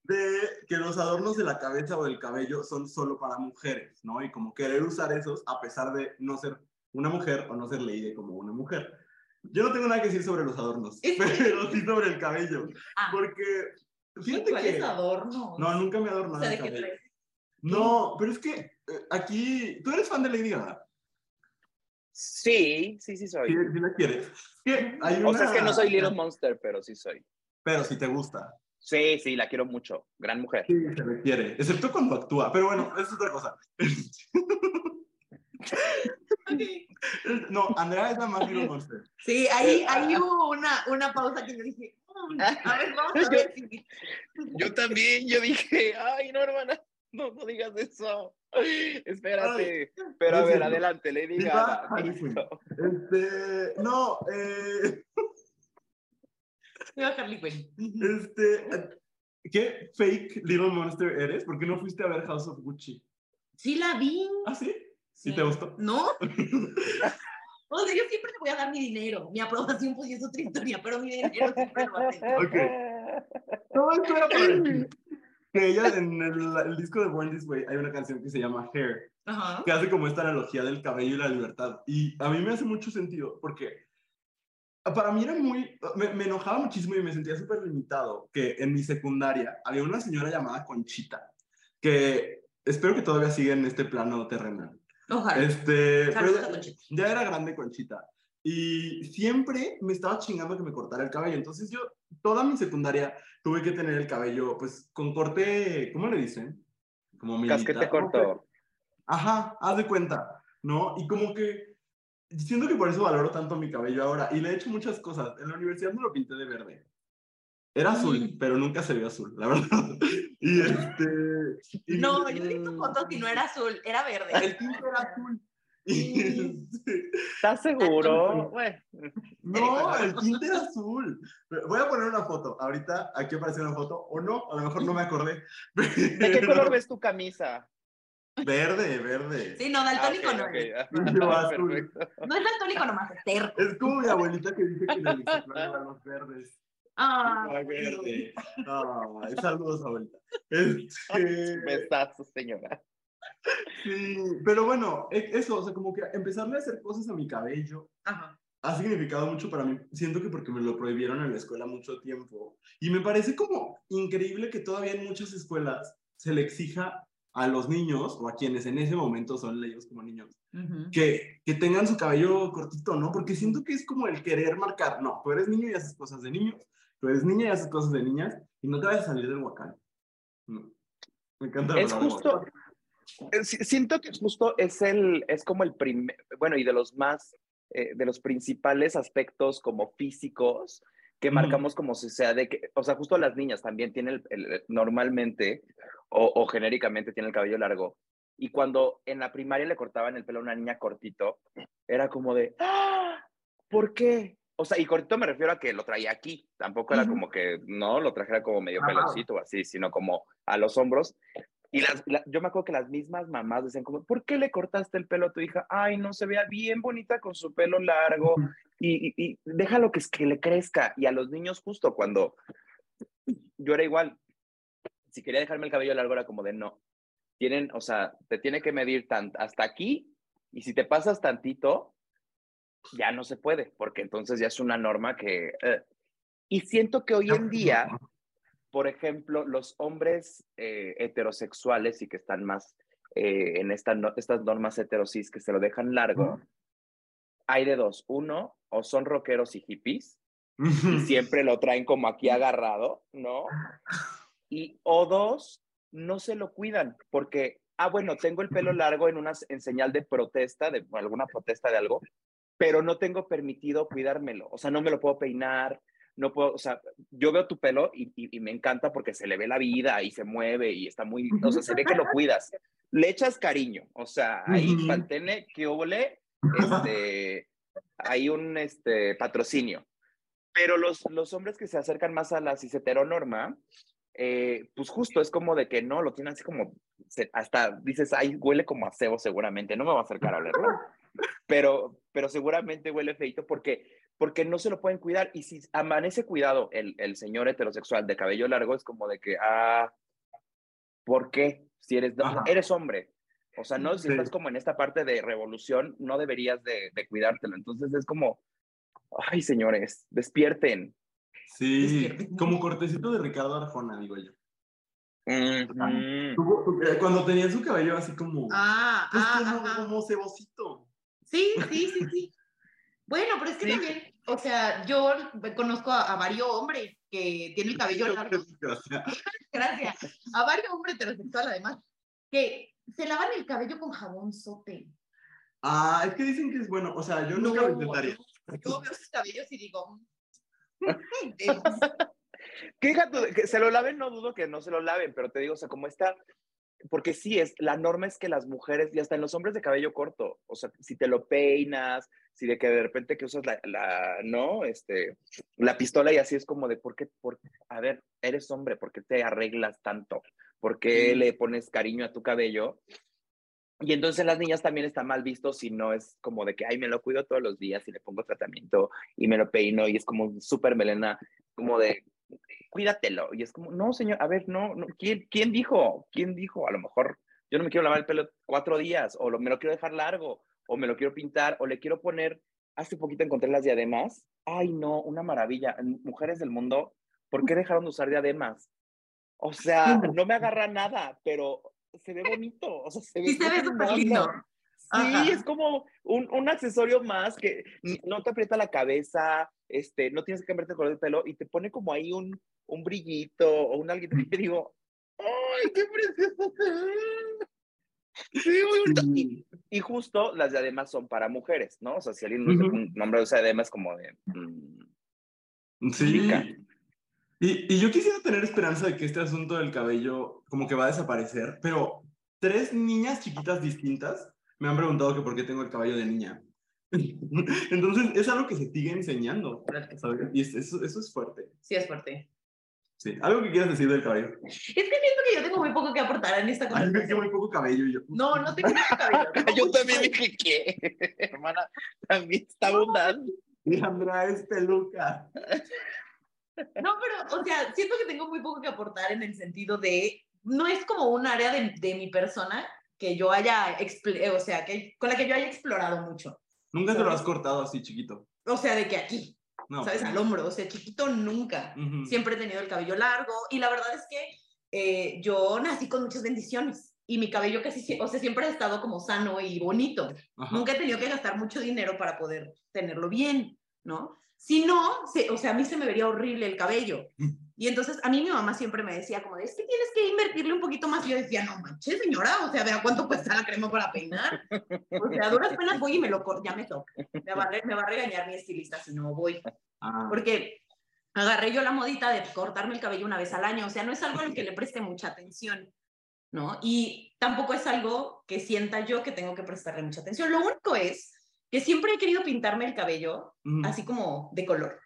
de que los adornos de la cabeza o del cabello son solo para mujeres, ¿no? Y como querer usar esos a pesar de no ser una mujer o no ser leída como una mujer. Yo no tengo nada que decir sobre los adornos, ¿En pero sí sobre el cabello, Ah, porque fíjate ¿Cuáles que... adornos? No, nunca me he O sea. No, pero es que eh, aquí, tú eres fan de Lady Gaga. Sí, sí, sí Sí, soy. sí la quieres. O sea, es que no soy Little Monster, pero sí soy. Pero si te gusta. Sí, sí, la quiero mucho. Gran mujer. Sí, se le quiere. Excepto cuando actúa. Pero bueno, eso es otra cosa. No, Andrea es la más Little Monster. Sí, ahí, ahí hubo una, una pausa que yo dije, "Mm, a ver, vamos a ver si... Yo también, yo dije, ay, no, hermana, no, no digas eso. Espérate. Pero a ver, adelante, Lady Gaga. Este, no, eh, Iba Harley Quinn. este, ¿qué fake Little Monster eres? ¿Por qué no fuiste a ver House of Gucci? Sí la vi. ¿Ah, sí? ¿Sí Sí. te gustó? ¿No? O sea, yo siempre te voy a dar mi dinero. Mi aprobación, pues, y es otra historia, pero mi dinero siempre lo va a tener. Ok. Todo esto era para decir que ella en el, el disco de Born This Way hay una canción que se llama Hair, Ajá. que hace como esta analogía del cabello y la libertad. Y a mí me hace mucho sentido porque para mí era muy, me, me enojaba muchísimo y me sentía súper limitado que en mi secundaria había una señora llamada Conchita, que espero que todavía siga en este plano terrenal. Ojalá. Este, pero a Conchita. ya era grande Conchita. Y siempre me estaba chingando que me cortara el cabello. Entonces yo, toda mi secundaria, tuve que tener el cabello, pues, con corte, ¿cómo le dicen? Como militar. Casquete corto. Ajá, haz de cuenta, ¿no? Y como que siento que por eso valoro tanto mi cabello ahora. Y le he hecho muchas cosas. En la universidad me lo pinté de verde. Era azul, Mm. pero nunca se vio azul, la verdad. Y este... y- No, yo vi tu foto y no era azul, era verde. El tinte era azul. ¿Estás seguro? Bueno. No, el tinte era azul. Voy a poner una foto. Ahorita aquí aparece una foto, o no, a lo mejor no me acordé. ¿De qué color ves tu camisa? Verde, verde. Sí, no, daltónico Ah, no es. No es daltónico nomás, es terco. Es como mi abuelita que dice que Ixtlán eran los verdes. Ah, Ay, verde. Ay, saludos, abuelita. Este, Besazo, señora. Sí, pero bueno, e- eso, o sea, como que empezarle a hacer cosas a mi cabello ajá. ha significado mucho para mí. Siento que porque me lo prohibieron en la escuela mucho tiempo. Y me parece como increíble que todavía en muchas escuelas se le exija a los niños, o a quienes en ese momento son leídos como niños, Ujú. que, que tengan su cabello cortito, ¿no? Porque siento que es como el querer marcar, no, tú eres niño y haces cosas de niños, tú eres niña y haces cosas de niñas, y no te vayas a salir del huacán. No. Me encanta Es justo, siento que justo es el, es como el primer, bueno, y de los más, eh, de los principales aspectos como físicos que marcamos como si sea de que, o sea, justo las niñas también tienen el, el- normalmente o, o genéricamente tienen el cabello largo. Y cuando en la primaria le cortaban el pelo a una niña cortito, era como de, ¡ah! ¿Por qué? O sea, y cortito me refiero a que lo traía aquí, tampoco era como que no lo trajera como medio Ajá. peloncito o así, sino como a los hombros. Y las, la- yo me acuerdo que las mismas mamás decían como, ¿por qué le cortaste el pelo a tu hija? Ay, no, se vea bien bonita con su pelo largo y, y, y déjalo que, que le crezca. Y a los niños justo cuando yo era igual, si quería dejarme el cabello largo era como de no. tienen, o sea, te tiene que medir tan, hasta aquí y si te pasas tantito, ya no se puede, porque entonces ya es una norma que... eh. Y siento que hoy en día, por ejemplo, los hombres eh, heterosexuales y que están más eh, en esta no- estas normas heterosis que se lo dejan largo, hay de dos. Uno, o son rockeros y hippies, y siempre lo traen como aquí agarrado, ¿no? Y o dos, no se lo cuidan porque, ah, bueno, tengo el pelo largo en, una, en señal de protesta, de alguna protesta de algo, pero no tengo permitido cuidármelo. O sea, no me lo puedo peinar, no puedo, o sea, yo veo tu pelo y, y- y me encanta porque se le ve la vida y se mueve y está muy, o sea, se ve que lo cuidas. Le echas cariño, o sea, ahí mantene que óvole, este, hay un este, patrocinio. Pero los, los hombres que se acercan más a la cis-heteronorma, eh, pues justo es como de que no, lo tienen así como, hasta dices, ay, huele como a cebo seguramente, no me va a acercar a olerlo. Pero, pero seguramente huele feito porque, porque no se lo pueden cuidar. Y si amanece cuidado el, el señor heterosexual de cabello largo, es como de que, ah, ¿por qué? Si eres, Ajá. eres hombre. O sea, no, si Sí. estás como en esta parte de revolución, no deberías de, de cuidártelo. Entonces es como, ay, señores, despierten. Sí, como cortecito de Ricardo Arjona, digo yo. Tu- eh, Cuando tenía su cabello así como... Ah, pues ah, como, como cebosito. Sí, sí, sí, sí. Bueno, pero es que Sí. también, o sea, yo conozco a, a varios hombres que tienen el cabello largo. Gracias. A varios hombres heterosexuales, además, que se lavan el cabello con jabón sote. Ah, es que dicen que es bueno. O sea, yo nunca lo intentaría. Yo veo sus cabellos y digo. mm, Que tú- que se lo laven, no dudo que no se lo laven, pero te digo, o sea, como está, porque sí, es, la norma es que las mujeres, y hasta en los hombres de cabello corto, o sea, si te lo peinas, si de que de repente que usas la, la ¿no? Este, la pistola y así es como de, ¿por qué? Por, a ver, eres hombre, ¿por qué te arreglas tanto? ¿Por qué le pones cariño a tu cabello? Y entonces las niñas también está mal visto si no es como de que, ay, me lo cuido todos los días y le pongo tratamiento y me lo peino y es como súper melena, como de, cuídatelo. Y es como, no, señor, a ver, no, no ¿quién, ¿quién dijo? ¿Quién dijo? A lo mejor yo no me quiero lavar el pelo cuatro días, o lo- me lo quiero dejar largo, o me lo quiero pintar, o le quiero poner, hace poquito encontré las diademas. Ay, no, una maravilla. Mujeres del mundo, ¿por qué dejaron de usar diademas? O sea, no me agarra nada, pero se ve bonito, o sea, se ve, Sí, se ve súper lindo. Sí, Ajá. es como un, un accesorio más que no te aprieta la cabeza, este, no tienes que cambiarte el color del pelo y te pone como ahí un, un brillito o un alguien que digo, ¡ay, qué precioso! Sí, muy bonito. Y, y justo las diademas son para mujeres, ¿no? O sea, si alguien no Ujú. un nombre de esa diadema es como de... mm, Sí. Chica. Y, y yo quisiera tener esperanza de que este asunto del cabello como que va a desaparecer, pero tres niñas chiquitas distintas me han preguntado que por qué tengo el cabello de niña. Entonces es algo que se sigue enseñando. ¿sabes? Y es- eso, eso es fuerte. Sí, es fuerte. Sí. ¿Algo que quieras decir del cabello? Es que siento que yo tengo muy poco que aportar en esta Ay, me queda conversación. muy poco cabello yo. No, no tengo mucho cabello. tengo Yo mucho también dije que, hermana, también está abundando. Y Andrea es peluca. No, pero, o sea, siento que tengo muy poco que aportar en el sentido de, no es como un área de, de mi persona que yo haya, expl- o sea, que, con la que yo haya explorado mucho. Nunca te lo has cortado así chiquito. O sea, de que aquí, No. ¿sabes? Al hombro, o sea, chiquito nunca. Siempre he tenido el cabello largo y la verdad es que eh, yo nací con muchas bendiciones y mi cabello casi, o sea, siempre ha estado como sano y bonito. Ajá. Nunca he tenido que gastar mucho dinero para poder tenerlo bien, ¿no? Si no, se- o sea, a mí se me vería horrible el cabello. Y entonces a mí mi mamá siempre me decía como, de, es que tienes que invertirle un poquito más. Y yo decía, no manches, señora, o sea, vea cuánto cuesta la crema para peinar. O sea, a duras penas voy y me lo corto, ya me toca. Me va, a re- me va a regañar mi estilista si no voy. Ah. Porque agarré yo la modita de cortarme el cabello una vez al año. O sea, no es algo al que le preste mucha atención, ¿no? Y tampoco es algo que sienta yo que tengo que prestarle mucha atención. Lo único es que siempre he querido pintarme el cabello así como de color.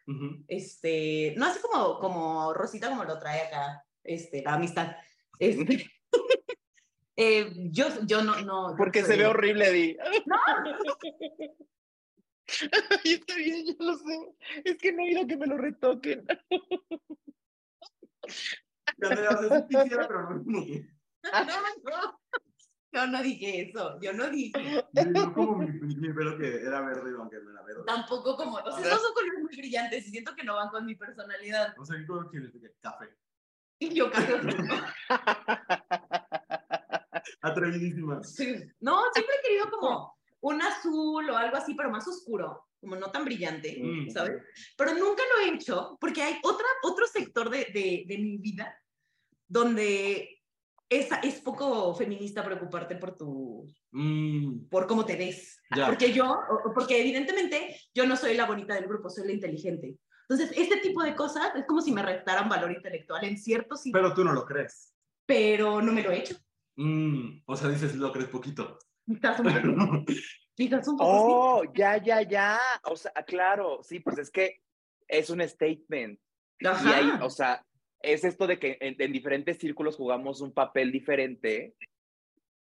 Este, no así como, como Rosita como lo trae acá, este, la amistad. Este, eh, yo, yo no, no. Porque se ve horrible, Di. No, Ay, está bien, yo lo sé. Es que no he ido a que me lo retoquen. Y Andrea, o sea, sí quisiera, pero no. No, no. Yo no dije eso, yo no dije. Yo como mi, mi pelo que era verde, aunque no era verde. Tampoco como, o sea, esos son colores muy brillantes y siento que no van con mi personalidad. O sea, ¿qué color quieres? Café. Y yo casi Atrevidísima. Sí. No, siempre he querido como un azul o algo así, pero más oscuro, como no tan brillante, Mm. ¿sabes? Pero nunca lo he hecho porque hay otra, otro sector de, de, de mi vida donde es, es poco feminista preocuparte por tu Mm, por cómo te ves. Ya. Porque yo, porque evidentemente yo no soy la bonita del grupo, soy la inteligente. Entonces, este tipo de cosas es como si me restaran valor intelectual en ciertos sitios, pero tú no lo crees. pero no me lo he hecho. Mm, o sea, dices, lo crees poquito. Quizás un poco, quizás un poco Oh, ya, ya, ya. O sea, claro, sí, pues es que es un statement. sí. Y ahí, Ajá. o sea, es esto de que en, en diferentes círculos jugamos un papel diferente.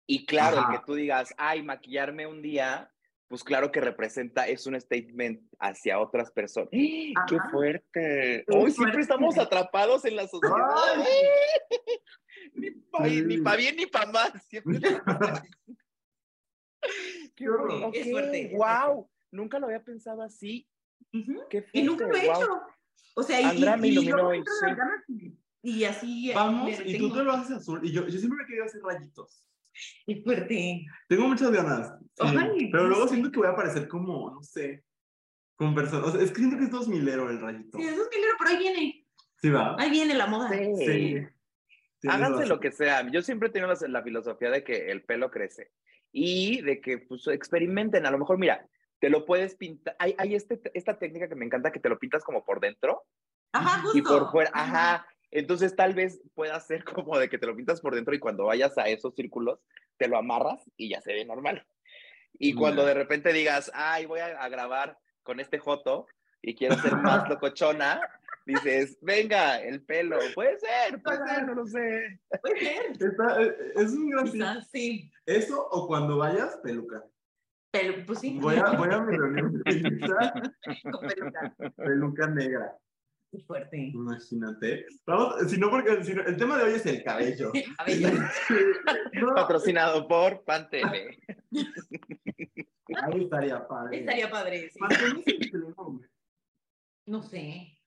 Y claro, Ajá. el que tú digas, ay, maquillarme un día, pues claro que representa, es un statement hacia otras personas. ¡Qué Ajá. fuerte! Qué Hoy siempre fuerte. estamos atrapados en la sociedad. ni para pa bien ni para mal. Siempre Qué horror. Fuerte, es ¡Wow! Nunca lo había pensado así. Ujú. Qué Y nunca lo he fuerte, hecho. O sea, y, me y- y iluminó hoy, sí. las ganas y- así. eh, Vamos, me y tú detengo. te lo haces azul. Y yo, yo siempre me he querido hacer rayitos. Qué fuerte. Tengo muchas ganas. Ay, pero luego siento que voy a parecer como, no sé, como persona. O sea, es que siento que es 2000ero el rayito. Sí, es milero, pero ahí viene. Sí, va. Ahí viene la moda. Sí. Sí. Háganse razón. lo que sea. Yo siempre he tenido la, la filosofía de que el pelo crece y de que pues, experimenten. A lo mejor, mira, te lo puedes pintar. Hay, hay este, esta técnica que me encanta que te lo pintas como por dentro Ajá, justo. y por fuera. Ajá. Entonces tal vez pueda ser como de que te lo pintas por dentro y cuando vayas a esos círculos te lo amarras y ya se ve normal. Y cuando de repente digas, ay, voy a, a grabar con este joto y quiero ser más locochona, dices, venga, el pelo. Puede ser, puede ser, no lo sé. Puede ser. Está- eh, es un gran. Quizás, sí. Eso o cuando vayas, peluca. Pero, pues sí. Voy a, voy a mi reunión Con peluca. peluca negra. Qué fuerte. Imagínate. Vamos, si no, porque si no- el tema de hoy es el cabello. No, Patrocinado por Pantene. ahí estaría padre. estaría padre. sí. Mantienes el Selena Gómez. No sé.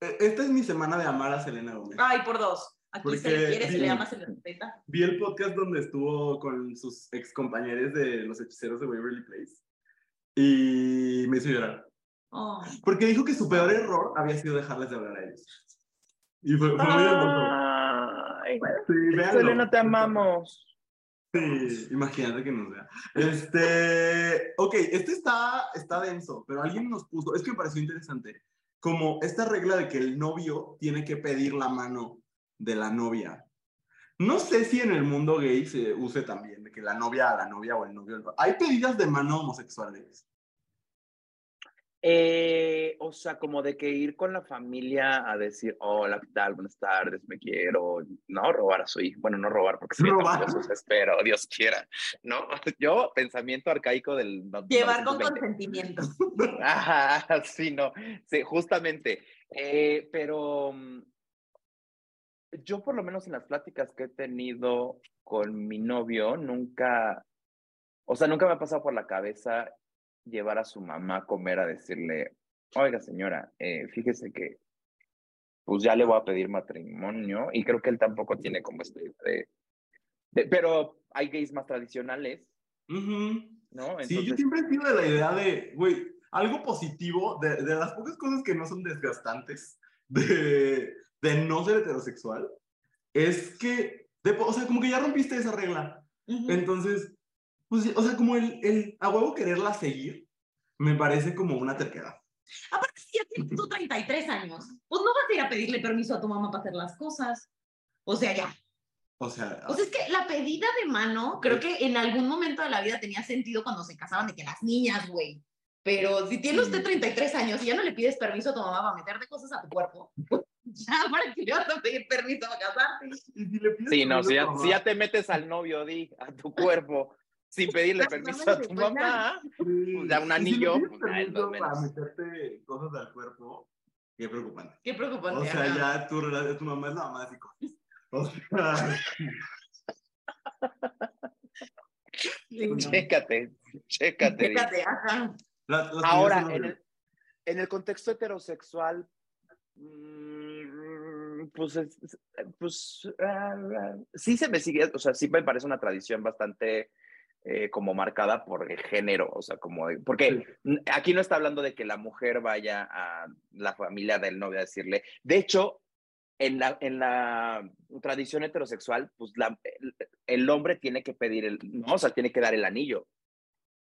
Eh, Esta es mi semana de amar a Selena Gómez. Ay, por dos. Aquí se Porque- le quiere, se sí. le ama, se le respeta. Vi el podcast donde estuvo con sus ex compañeros de los hechiceros de Waverly Place y me hizo llorar. Oh. Porque dijo que su peor error había sido dejarles de hablar a ellos. Y fue, fue muy hermoso. Ay, Sí. Selena, te amamos. Sí, imagínate que nos vea. Este, ok, este está, está denso, pero alguien nos puso, es que me pareció interesante, como esta regla de que el novio tiene que pedir la mano de la novia. No sé si en el mundo gay se use también, de que la novia a la novia o el novio. Hay pedidas de mano homosexuales. Eh, o sea, como de que ir con la familia a decir, hola, ¿qué tal? Buenas tardes, me quiero, no robar a su hijo. Bueno, no robar porque sería Robar. espero, Dios quiera. No, yo, pensamiento arcaico del... no- Llevar con 920. consentimiento. Ajá, sí, no, sí, justamente. Eh, pero mm, yo por lo menos en las pláticas que he tenido con mi novio, nunca, o sea, nunca me ha pasado por la cabeza llevar a su mamá a comer a decirle, oiga señora, eh, fíjese que pues ya le voy a pedir matrimonio y creo que él tampoco tiene como este de, de- pero hay gays más tradicionales. Sí, yo siempre he sido de la idea de, güey, algo positivo, de, de las pocas cosas que no son desgastantes de, de no ser heterosexual, es que, de- o sea, como que ya rompiste esa regla. Ujú. Entonces, pues, o sea, como el, el a huevo quererla seguir, me parece como una terquedad. Aparte, si ya tienes tú 33 años, pues no vas a ir a pedirle permiso a tu mamá para hacer las cosas. O sea, ya. O sea, O sea, es que la pedida de mano, creo que en algún momento de la vida tenía sentido cuando se casaban de que las niñas, güey. Pero si tiene usted 33 años y ya no le pides permiso a tu mamá para meterte cosas a tu cuerpo, pues ya, ¿para qué le vas a pedir permiso para casarte? y si le pides Sí, no, si ya, si ya te metes al novio, di, a tu cuerpo, sin pedirle permiso a tu mamá, pues ya un si anillo, para meterte cosas al cuerpo, qué preocupante. Qué preocupante. O sea, ya tu, tu mamá es la mamá de psicólogos. O sea, Chécate, chécate. Fíjate, ajá. Las- las Ahora, en el, en el contexto heterosexual, pues, es- es- pues ah, ah, sí se me sigue, o sea, sí me parece una tradición bastante eh, como marcada por el género, o sea, como, porque aquí no está hablando de que la mujer vaya a la familia del novio a decirle, de hecho, en la, en la tradición heterosexual, pues la- el, el hombre tiene que pedir el, no, o sea, tiene que dar el anillo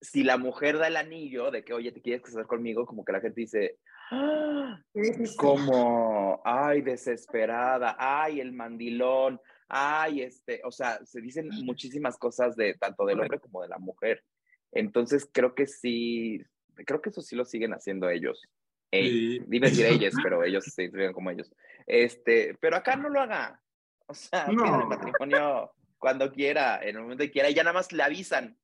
si la mujer da el anillo de que, oye, ¿te quieres casar conmigo? Como que la gente dice, "Ah, como, ay, desesperada, ay, el mandilón, ay, este, o sea, se dicen muchísimas cosas de tanto del hombre como de la mujer. Entonces, creo que sí, creo que eso sí lo siguen haciendo ellos. Ey, Sí. Decir ellos, pero ellos se escriben como ellos. Este, pero acá no lo haga. O sea, No. el matrimonio cuando quiera, en el momento que quiera, y ya nada más le avisan.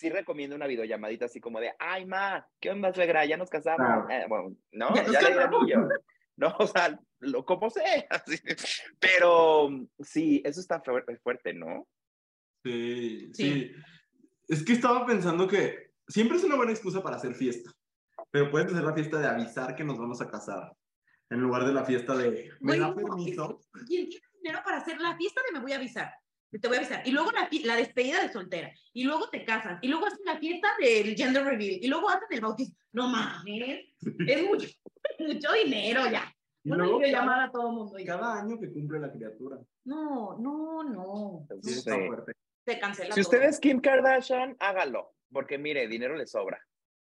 Sí recomiendo una videollamadita así como de, ay, ma, ¿qué onda, suegra? Ya nos casamos. Eh, bueno, no, Ya le anillo. No, o sea, lo como sé. así. Pero sí, eso está fu- fuerte, ¿no? Sí, Sí. sí. Es que estaba pensando que siempre es una buena excusa para hacer fiesta. Pero puedes hacer la fiesta de avisar que nos vamos a casar. En lugar de la fiesta de, ¿me da permiso? ¿Quién tiene dinero para hacer la fiesta de me voy a avisar? Te voy a avisar. Y luego la, la despedida de soltera. Y luego te casan. Y luego hacen la fiesta del gender reveal. Y luego hacen el bautismo. No mames. Es mucho, mucho dinero ya. Y Una luego videollamada a todo el mundo. y- cada año que cumple la criatura. No, no, no. no. Sí, Sí. está fuerte. Se cancela Si todo. usted es Kim Kardashian, hágalo. Porque mire, dinero le sobra.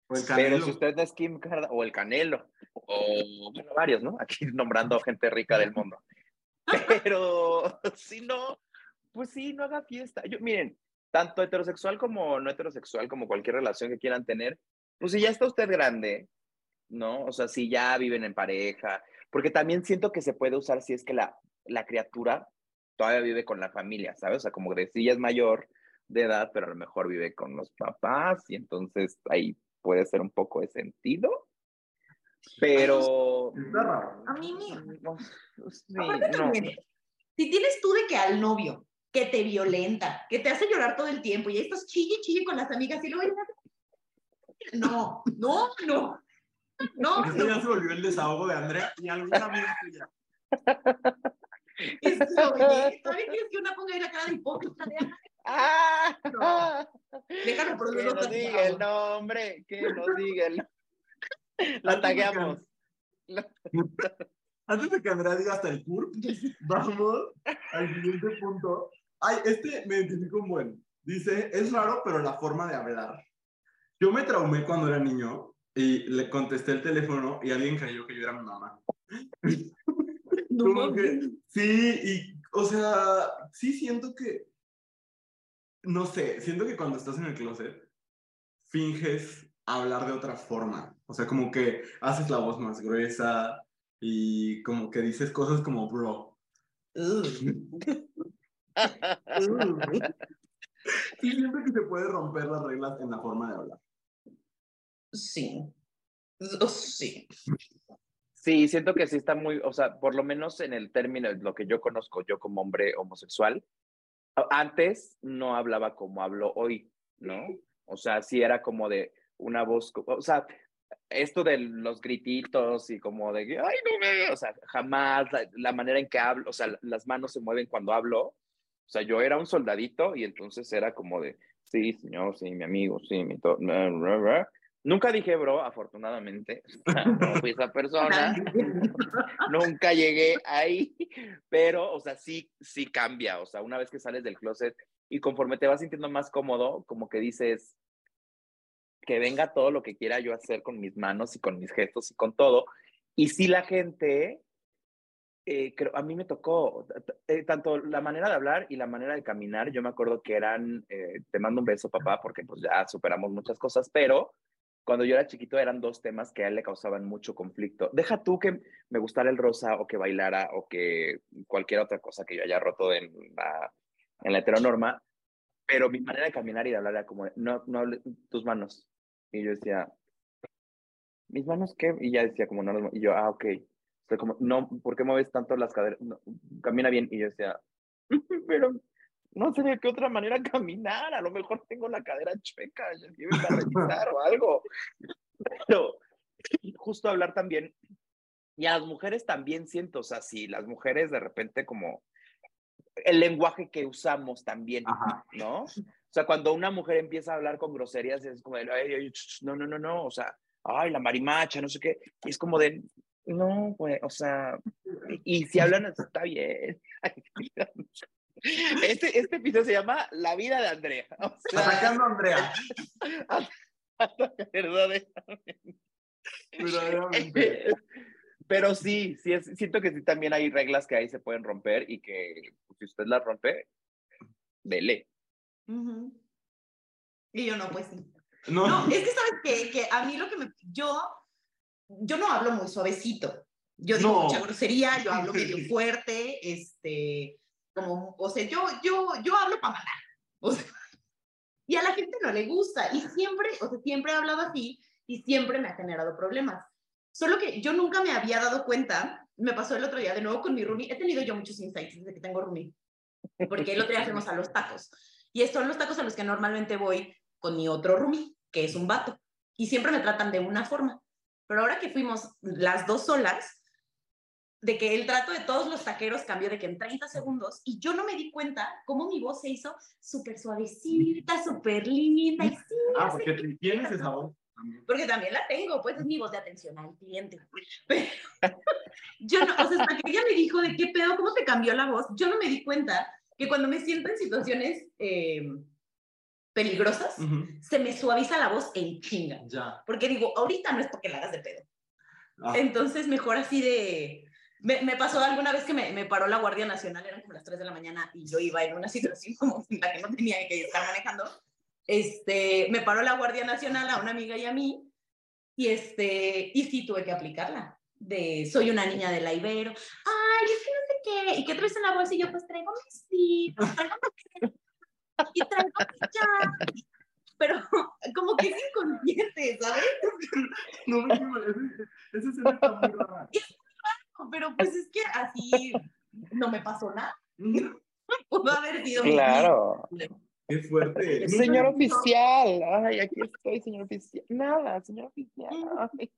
O el Pero si usted no es Kim Kardashian, o el Canelo, o bueno, varios, ¿no? Aquí nombrando gente rica del mundo. Pero si no, pues sí, no haga fiesta. Yo, miren, tanto heterosexual como no heterosexual, como cualquier relación que quieran tener, pues si ya está usted grande, ¿no? O sea, si ya viven en pareja, porque también siento que se puede usar si es que la, la criatura todavía vive con la familia, ¿sabes? O sea, como de si ya es mayor de edad, pero a lo mejor vive con los papás y entonces ahí puede ser un poco de sentido. Pero... A mí me... No, sí, no. si tienes tú de que al novio que te violenta, que te hace llorar todo el tiempo y ahí estás chille, chille con las amigas y luego No, no, no. No, Esto ya no. se volvió el desahogo de Andrea y alguna amiga tuya. Es que, oye, ¿Todavía quieres que una ponga ahí la cara de hipócrita? De, ¡Ah! No. Déjalo por Que lo nos diga el nombre, que nos diga el... La tagueamos. Antes de que Andrea diga hasta el CURP, vamos al siguiente punto. Ay, este me identifico un buen. Dice, es raro, pero la forma de hablar. Yo me traumé cuando era niño y le contesté el teléfono y alguien creyó que yo era mi mamá. Como que, sí, y, o sea, sí siento que, no sé, siento que cuando estás en el closet, finges hablar de otra forma. O sea, como que haces la voz más gruesa y como que dices cosas como bro. Sí, siento que se puede romper las reglas en la forma de hablar. Sí. Oh, Sí. Sí, siento que sí está muy, o sea, por lo menos en el término, lo que yo conozco yo como hombre homosexual, antes no hablaba como hablo hoy, ¿no? O sea, sí era como de una voz, o sea, esto de los grititos y como de que, ay, no me, o sea, jamás, la, la manera en que hablo, o sea, las manos se mueven cuando hablo, o sea, yo era un soldadito y entonces era como de, sí, señor, sí, mi amigo, sí, mi to- bla, bla, bla". Nunca dije bro, afortunadamente. No fui esa persona. Nunca llegué ahí. Pero, o sea, sí, sí cambia. O sea, una vez que sales del closet y conforme te vas sintiendo más cómodo, como que dices que venga todo lo que quiera yo hacer con mis manos y con mis gestos y con todo. Y sí la gente, eh, creo, a mí me tocó eh, tanto la manera de hablar y la manera de caminar. Yo me acuerdo que eran, eh, te mando un beso, papá, porque pues ya superamos muchas cosas, pero cuando yo era chiquito eran dos temas que a él le causaban mucho conflicto. Deja tú que me gustara el rosa o que bailara o que cualquier otra cosa que yo haya roto en la, en la heteronorma, pero mi manera de caminar y de hablar era como, no, no tus manos. Y yo decía, ¿mis manos qué? Y ya decía como, no, las mu-". y yo, ah, ok. O sea, como, no, ¿por qué mueves tanto las caderas? No, camina bien. Y yo decía, pero no sé de qué otra manera caminar, a lo mejor tengo la cadera chueca, tienen que revisar o algo. Pero justo hablar también, y a las mujeres también siento, o sea, si las mujeres de repente como el lenguaje que usamos también, Ajá. ¿no? O sea, cuando una mujer empieza a hablar con groserías, es como de, "Ay, ay, ch, ch, no, no, no, no, o sea, ay, la marimacha, no sé qué, y es como de, no, güey, o sea, y, si hablan, está bien. Este, este episodio se llama La vida de Andrea. O sea, Atacando a Andrea. verdaderamente. Verdaderamente. Pero sí, sí es- siento que sí también hay reglas que ahí se pueden romper y que pues, si usted las rompe, dele. Y yo no, pues sí. No, No, es que sabes que, que a mí lo que me. Yo, yo no hablo muy suavecito. Yo digo No. mucha grosería, yo hablo medio fuerte, este, como, o sea, yo, yo, yo hablo para mandar. O sea, y a la gente no le gusta. Y siempre, o sea, siempre he hablado así y siempre me ha generado problemas. Solo que yo nunca me había dado cuenta, me pasó el otro día de nuevo con mi roomie, he tenido yo muchos insights desde que tengo roomie, porque el otro día fuimos a los tacos. Y son los tacos a los que normalmente voy con mi otro roomie, que es un vato. Y siempre me tratan de una forma. Pero ahora que fuimos las dos solas, de que el trato de todos los taqueros cambió de que en 30 segundos, y yo no me di cuenta cómo mi voz se hizo súper suavecita, súper linda, y sí, Ah, porque tienes esa voz también. Porque también la tengo, pues es mi voz de atención al cliente. Pero yo no, o sea, hasta que ella me dijo de qué pedo, cómo te cambió la voz, yo no me di cuenta que cuando me siento en situaciones eh, peligrosas, Ujú. se me suaviza la voz en chinga. Ya. Porque digo, ahorita no es porque la hagas de pedo. Ah, Entonces, mejor así de... Me, me pasó alguna vez que me, me paró la Guardia Nacional, eran como las 3 de la mañana y yo iba en una situación como la que no tenía que estar manejando. Este, me paró la Guardia Nacional a una amiga y a mí y, este, y sí tuve que aplicarla. De soy una niña de la Ibero. Ay, que no sé qué. ¿Y qué traes en la bolsa? Y yo, pues traigo mis traigo mis y traigo. Pero como que es inconsciente, ¿sabes? No me Esa escena está muy rara. Pero pues es que así no me pasó nada. Pudo haber sido mi Claro. Qué fuerte. Señor oficial. Ay, aquí estoy, señor oficial. Nada, señor oficial. Ay,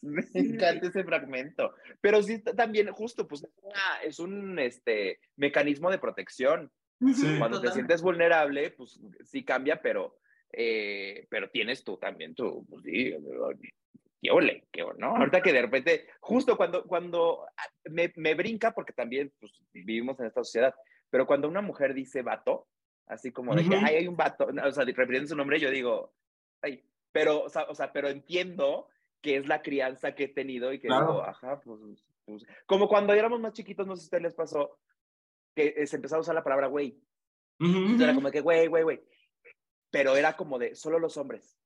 Me encanta ese fragmento. Pero sí, está también, justo, pues es, una- es un este, mecanismo de protección. Sí. Cuando te Totalmente. sientes vulnerable, pues sí cambia, pero, eh, pero tienes tú también tu, pues sí, qué ole, qué ole, ¿no? Ahorita que de repente, justo cuando, cuando ah, me, me brinca, porque también pues, vivimos en esta sociedad, pero cuando una mujer dice vato, así como de que, Ujú. ay, hay un vato, o sea, refiriendo su nombre, yo digo, ay, pero, o sea, o sea, pero entiendo que es la crianza que he tenido y que Claro. digo, ajá, pues, pues, como cuando éramos más chiquitos, no sé si a ustedes les pasó, que eh, se empezaba a usar la palabra güey. Ujú, Entonces era como que, güey, güey, güey. Pero era como de solo los hombres.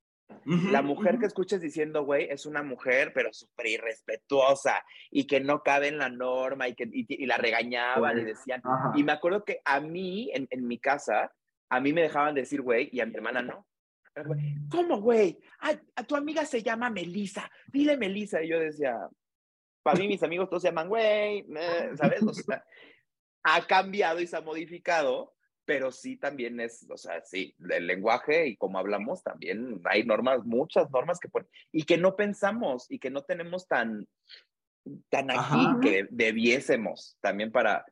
La mujer que escuches diciendo, güey, es una mujer, pero súper irrespetuosa y que no cabe en la norma y que y, y la regañaban y Correcto. decían. Ajá. Y me acuerdo que a mí, en, en mi casa, a mí me dejaban decir güey y a mi hermana no. ¿Cómo, güey? A, a tu amiga se llama Melisa. Dile Melisa. Y yo decía, para mí mis amigos todos se llaman güey, ¿sabes? O sea, ha cambiado y se ha modificado, pero sí también es, o sea, sí, el lenguaje y como hablamos también hay normas, muchas normas que ponen, y que no pensamos y que no tenemos tan, tan aquí Ajá. que debiésemos también para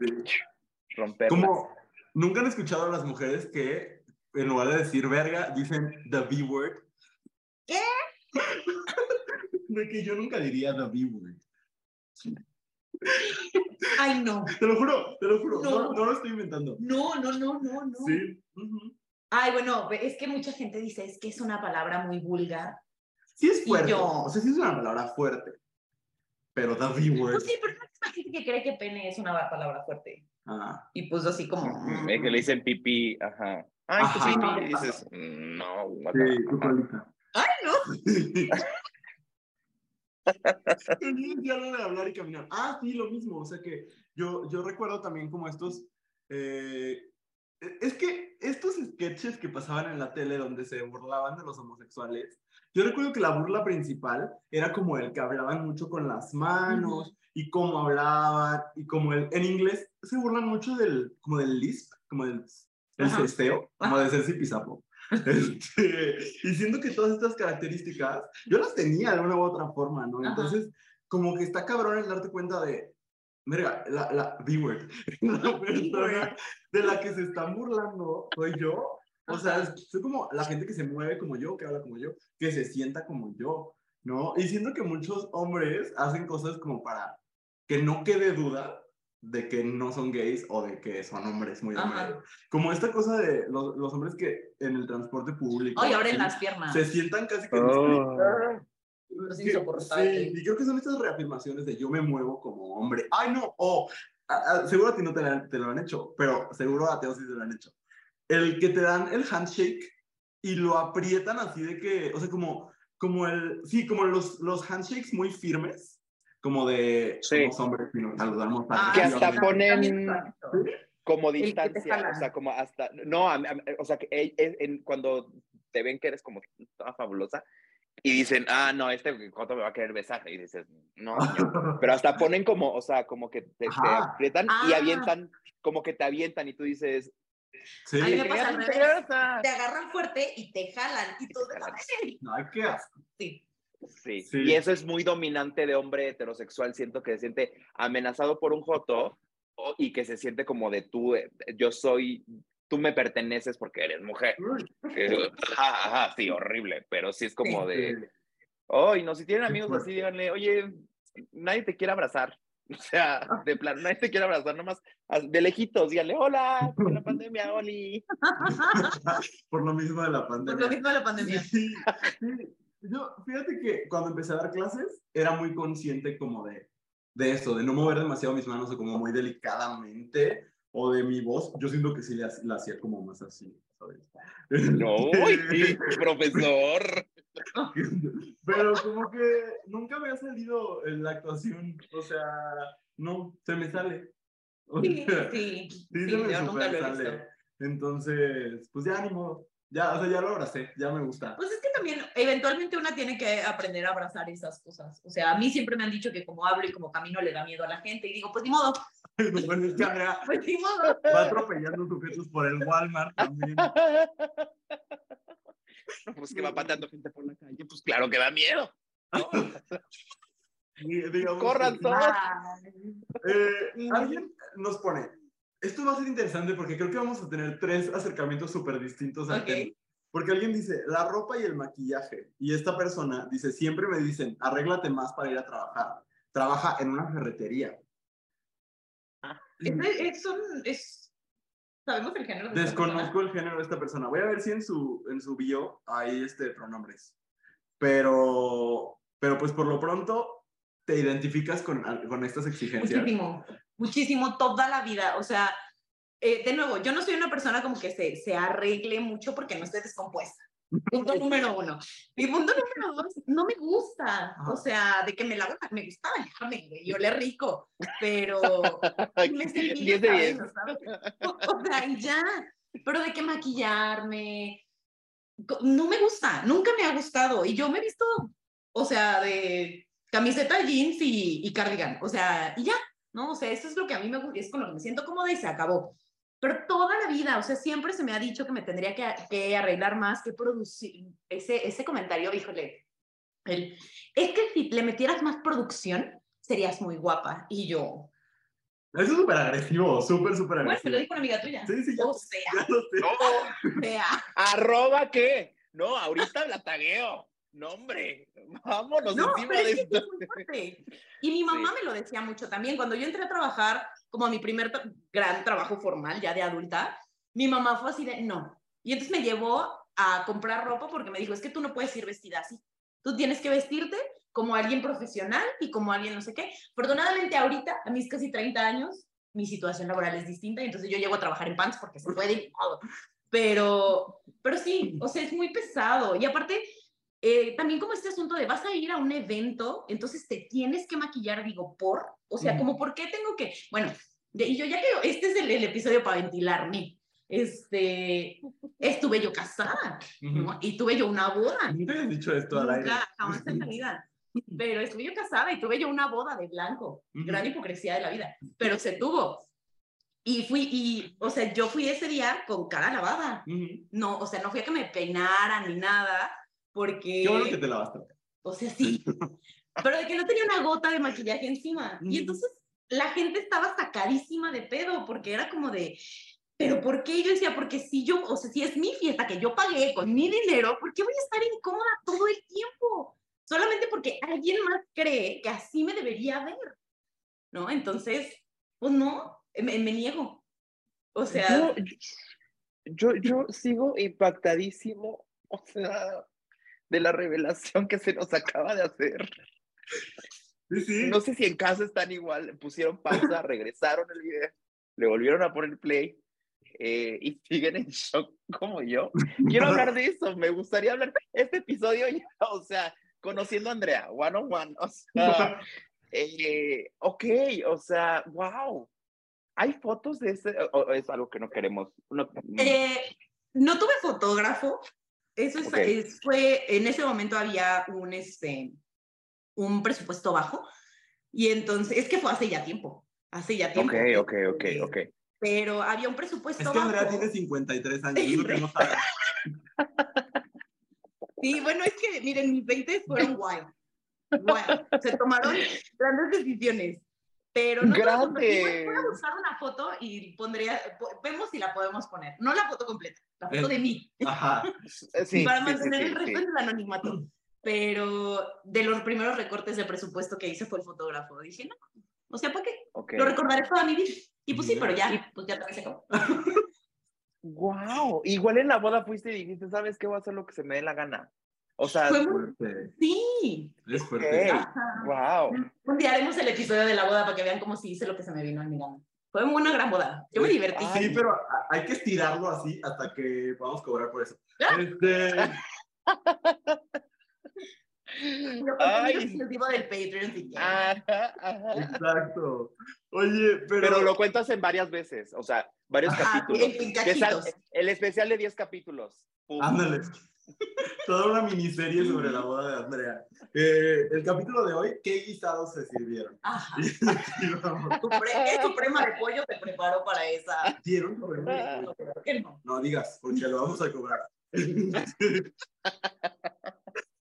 romper. Como, ¿nunca han escuchado a las mujeres que en lugar de decir verga, dicen the B word? ¿Qué? De que yo nunca diría the B word. Ay, no. Te lo juro, te lo juro. No, No. no lo estoy inventando. No, no, no, no, no. Sí. ujú. Ay, bueno, es que mucha gente dice, es que es una palabra muy vulgar. Sí es fuerte. yo- O sea, sí es una palabra fuerte. Pero the B word. Pues sí, pero hay gente que cree que pene es una palabra fuerte. Ah. Y pues así como... Mm, Es que le dicen pipí, ajá. Ay, tu Ajá. pipí, y dices, mm, no, Sí. Ay, no. Tenía ya lo de hablar y caminar. Ah, sí, lo mismo. O sea que yo, yo recuerdo también como estos. eh, es que estos sketches que pasaban en la tele donde se burlaban de los homosexuales, yo recuerdo que la burla principal era como el que hablaban mucho con las manos y cómo hablaban y como el, en inglés se burlan mucho del, como del lisp, como el, el Ajá. cesteo, como de ser zipizapo. Este, y siento que todas estas características, yo las tenía de una u otra forma, ¿no? Ajá. Entonces, como que está cabrón el darte cuenta de, mira, la, la B-word, la persona de la que se están burlando soy yo. O sea, es- soy como la gente que se mueve como yo, que habla como yo, que se sienta como yo, ¿no? Y siento que muchos hombres hacen cosas como para que no quede duda de que no son gays o de que son hombres muy hombres. Como esta cosa de los, los hombres que en el transporte público Ay, abren las piernas. se sientan casi que... Oh. Es que- insoportable. Sí, y creo que son estas reafirmaciones de yo me muevo como hombre. Ay, no, o a- a- seguro a ti no te, la- te lo han hecho, pero seguro a Teo sí te lo han hecho. El que te dan el handshake y lo aprietan así de que, o sea, como, como el, sí, como los, los handshakes muy firmes, como de Sí. somos hombres y nos saludamos. Ah, Que hasta ponen- como que te distancia, o sea, como hasta, no, a- a- o sea, que e- e- en- cuando te ven que eres como toda fabulosa y dicen, ah, no, este coto me va a querer besar, y dices, no, señor. pero hasta ponen como, o sea, como que te, te aprietan y Ah. avientan, como que te avientan y tú dices, Sí, A mí me pasa al "Qué revés. graciosa". Te agarran fuerte y te jalan. Y tú te jalan. no, hay que asco. Sí. Sí. Sí. y eso es muy dominante de hombre heterosexual, siento que se siente amenazado por un joto y que se siente como de tú, eh, yo soy, tú me perteneces porque eres mujer. Ajá, ajá, sí, horrible, pero sí es como de, Ay, no, si tienen amigos así, díganle, oye, nadie te quiere abrazar. O sea, de plan, nadie te quiere abrazar, nomás a- de lejitos, díganle, hola, por la pandemia, Oli. Por lo mismo de la Por pandemia. lo mismo de la pandemia. Sí, sí. Yo, fíjate que cuando empecé a dar clases, era muy consciente como de, de eso, de no mover demasiado mis manos o como muy delicadamente, o de mi voz. Yo siento que sí la, la hacía como más así, ¿sabes? No, profesor. Pero como que nunca me ha salido en la actuación, o sea, no, se me sale. O Sí, sea, sí. Sí, sí, se me yo nunca lo he visto. Entonces, pues ya ni modo. Ya, o sea, ya lo abracé, ya me gusta. Pues es que también, eventualmente una tiene que aprender a abrazar esas cosas. O sea, a mí siempre me han dicho que como hablo y como camino le da miedo a la gente. Y digo, pues ni modo, Bueno, es que Andrea pues ni modo. va atropellando sujetos por el Walmart también. Pues que va pateando gente por la calle, pues claro que da miedo. ¿no? Y digamos Corran todos. Eh, alguien nos pone, esto va a ser interesante porque creo que vamos a tener tres acercamientos súper distintos al Ok. tema. Porque alguien dice, la ropa y el maquillaje. Y esta persona dice, siempre me dicen, arréglate más para ir a trabajar. Trabaja en una ferretería. Es, es, son- es- ¿Sabemos el género? de Desconozco el género de esta persona. Voy a ver si en su, en su bio hay este pronombres. Pero, pero pues por lo pronto te identificas con, con estas exigencias. Muchísimo, muchísimo, toda la vida. O sea, eh, de nuevo, yo no soy una persona como que se, se arregle mucho porque no estoy descompuesta. Punto número uno. Y punto número dos, no me gusta. Ajá. O sea, de que me la me gusta bañarme, güey, y oler rico, pero me cabello, ¿sabes? O sea, y ya. Pero de que maquillarme, no me gusta, nunca me ha gustado. Y yo me he visto, o sea, de camiseta, jeans y, y cardigan. O sea, y ya, ¿no? O sea, eso es lo que a mí me gusta, es con lo que me siento cómoda y se acabó. Pero toda la vida, o sea, siempre se me ha dicho que me tendría que, que arreglar más, que producir. Ese, ese comentario, híjole, el, es que si le metieras más producción, serías muy guapa. Y yo, Eso es súper agresivo, súper, súper bueno, me agresivo. lo dijo una amiga tuya. Sí, sí, ya, O sea, ya lo sé. No, o sea. arroba qué. No, ahorita la tagueo. No, hombre, vámonos No, encima de esto. Y mi mamá Sí. me lo decía mucho también. Cuando yo entré a trabajar, como a mi primer tra- gran trabajo formal, ya de adulta, mi mamá fue así de, no. Y entonces me llevó a comprar ropa porque me dijo, es que tú no puedes ir vestida así. Tú tienes que vestirte como alguien profesional y como alguien no sé qué. Afortunadamente ahorita, a mis casi 30 años, mi situación laboral es distinta y entonces yo llego a trabajar en pants porque se puede. Pero, pero sí, o sea, es muy pesado. Y aparte, eh, también como este asunto de vas a ir a un evento, entonces te tienes que maquillar, digo, por, o sea, como por qué tengo que, bueno, de- y yo ya que este es el, el episodio para ventilarme, este, estuve yo casada, ¿no? Y tuve yo una boda. Nunca habías dicho esto al aire. Jamás en la vida. Pero estuve yo casada y tuve yo una boda de blanco. Gran hipocresía de la vida. Pero se tuvo. Y fui, y, o sea, yo fui ese día con cara lavada. No, o sea, no fui a que me peinaran ni nada, porque... Qué bueno que te lavaste. O sea, sí. Pero de que no tenía una gota de maquillaje encima. Y entonces la gente estaba sacadísima de pedo, porque era como de, pero ¿por qué? Yo decía, porque si yo, o sea, si es mi fiesta que yo pagué con mi dinero, ¿por qué voy a estar incómoda todo el tiempo? Solamente porque alguien más cree que así me debería ver. ¿No? Entonces, pues no, me, me niego. O sea, Yo, yo, yo sigo impactadísimo, o sea, de la revelación que se nos acaba de hacer. Sí, sí. No sé si en casa están igual, pusieron pausa, regresaron el video, le volvieron a poner play eh, y siguen en shock como yo. Quiero hablar de eso, me gustaría hablar este episodio ya, o sea, conociendo a Andrea, one on one, o sea, eh, ok, o sea, wow. ¿Hay fotos de ese? ¿O es algo que no queremos? No, Eh, no tuve fotógrafo. Eso es- Ok. es- fue, en ese momento había un, este, un presupuesto bajo. Y entonces, es que fue hace ya tiempo. Hace ya tiempo. ok, ok, ok, Eh, ok. Pero había un presupuesto Es que Andrea bajo. tiene 53 años, es lo que no sabe. Sí, bueno, es que, miren, mis 20 fueron guay. Guay. Se tomaron grandes decisiones. Pero no. Igual voy a buscar una foto y pondría, po- vemos si la podemos poner. No la foto completa, la foto Eh, de mí. Ajá. Eh, Sí, para sí, sí, mantener sí, el respeto del anonimato. Pero de los primeros recortes de presupuesto que hice fue el fotógrafo. Dije, no, o sea, ¿para qué? Ok. Lo recordaré toda mi vida. Y pues sí, pero ya, pues ya también se acabó. Wow, igual en la boda fuiste y dijiste, ¿sabes qué? Voy a hacer lo que se me dé la gana. O sea, Fue muy... Fuerte. Sí. Es fuerte. wow. Un día haremos el episodio de la boda para que vean cómo sí hice lo que se me vino en mi gana. Fue una gran boda. Yo me divertí. Sí, pero hay que estirarlo así hasta que podamos cobrar por eso. Ah. Este, Lo Ay. exclusivo del Patreon si quieren. Ajá, ajá. exacto. Oye, pero, Pero lo cuentas en varias veces, o sea, varios Ajá, capítulos. en- en el especial de 10 capítulos. Ándale. Toda una miniserie sobre la boda de Andrea. Eh, el capítulo de hoy, ¿qué guisados se sirvieron? Ajá. ¿Qué suprema de pollo te preparó para esa? ¿Dieron No, no. No digas, porque lo vamos a cobrar.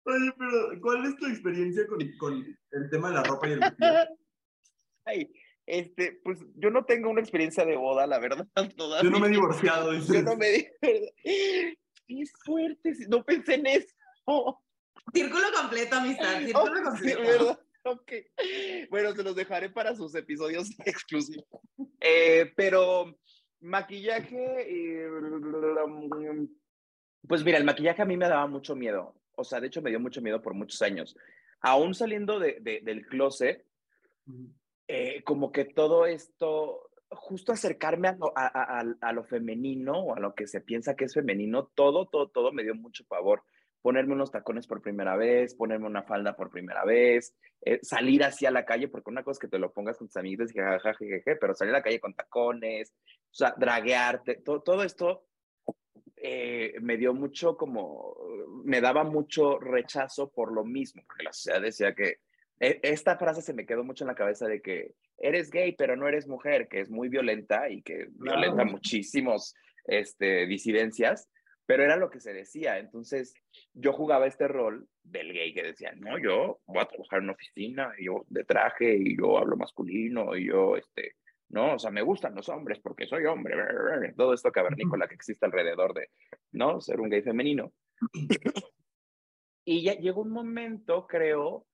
Oye, pero ¿cuál es tu experiencia con, con el tema de la ropa y el vestido? Ay, este, pues yo no tengo una experiencia de boda, la verdad, todavía. Yo no me he divorciado, dices. Yo no me di. Sí, es fuerte, no pensé en eso. Círculo completo, amistad. Círculo Oh, sí, completo. ¿verdad? Ok. Bueno, se los dejaré para sus episodios exclusivos. Eh, pero maquillaje, eh, pues mira, el maquillaje a mí me daba mucho miedo. O sea, de hecho me dio mucho miedo por muchos años. Aún saliendo de, de- del closet, eh, como que todo esto, justo acercarme a lo, a, a- a- lo femenino o a lo que se piensa que es femenino, todo, todo, todo me dio mucho favor. Ponerme unos tacones por primera vez, ponerme una falda por primera vez, eh, salir así a la calle, porque una cosa es que te lo pongas con tus amigos y jajaja, jejeje, pero salir a la calle con tacones, o sea, draguearte, to- todo esto eh, me dio mucho como, me daba mucho rechazo por lo mismo, porque la sociedad decía que, esta frase se me quedó mucho en la cabeza de que eres gay, pero no eres mujer, que es muy violenta y que Claro. violenta muchísimos este, disidencias, pero era lo que se decía. Entonces, yo jugaba este rol del gay que decía, no, yo voy a trabajar en una oficina, y yo de traje, y yo hablo masculino, y yo, este, no, o sea, me gustan los hombres porque soy hombre, todo esto cavernícola que existe alrededor de, ¿no? Ser un gay femenino. Y ya llegó un momento, creo,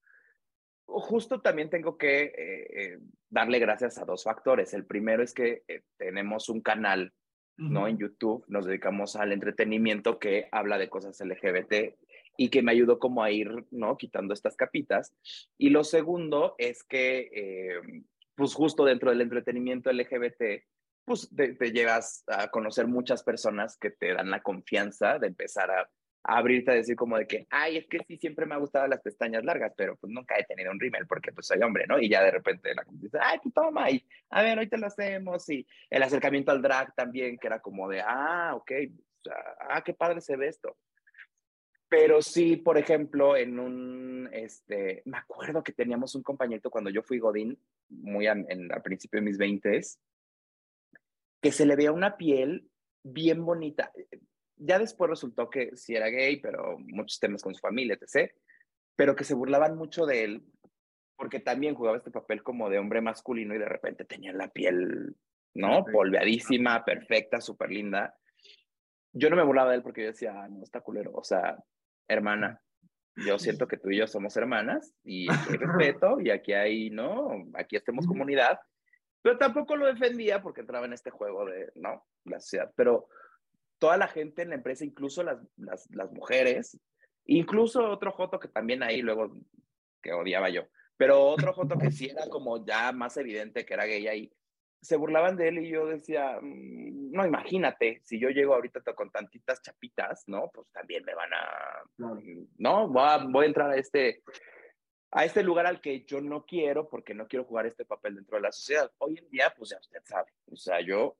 justo también tengo que eh, eh, darle gracias a dos factores. El primero es que eh, tenemos un canal, ¿no? En YouTube, nos dedicamos al entretenimiento que habla de cosas LGBT y que me ayudó como a ir, ¿no? Quitando estas capitas. Y lo segundo es que, eh, pues justo dentro del entretenimiento LGBT, pues te, te llegas a conocer muchas personas que te dan la confianza de empezar a, a abrirte a decir como de que, ay, es que sí, siempre me ha gustado las pestañas largas, pero pues nunca he tenido un rímel porque pues soy hombre, ¿no? Y ya de repente la gente dice, ay, tú toma, y a ver, hoy te lo hacemos, y el acercamiento al drag también, que era como de, ah, ok, ah, qué padre se ve esto. Pero sí, por ejemplo, en un, este, me acuerdo que teníamos un compañerito cuando yo fui Godín, muy en, al principio de mis veintes, que se le veía una piel bien bonita. Ya después resultó que sí era gay, pero muchos temas con su familia, etc. Pero que se burlaban mucho de él porque también jugaba este papel como de hombre masculino y de repente tenía la piel, ¿no? Polveadísima, perfecta, súper linda. Yo no me burlaba de él porque yo decía, "Ah, no, está culero. O sea, hermana, yo siento que tú y yo somos hermanas y aquí hay respeto y aquí hay, ¿no? Aquí estemos comunidad. Pero tampoco lo defendía porque entraba en este juego de, ¿no? La sociedad. Pero toda la gente en la empresa, incluso las, las, las mujeres, incluso otro Joto que también ahí luego que odiaba yo, pero otro Joto que sí era como ya más evidente que era gay ahí, se burlaban de él y yo decía, "Mm, no, imagínate, si yo llego ahorita con tantitas chapitas, ¿no? Pues también me van a, ¿no? Voy a, voy a entrar a este, a este lugar al que yo no quiero porque no quiero jugar este papel dentro de la sociedad. Hoy en día, pues ya usted sabe, o sea, yo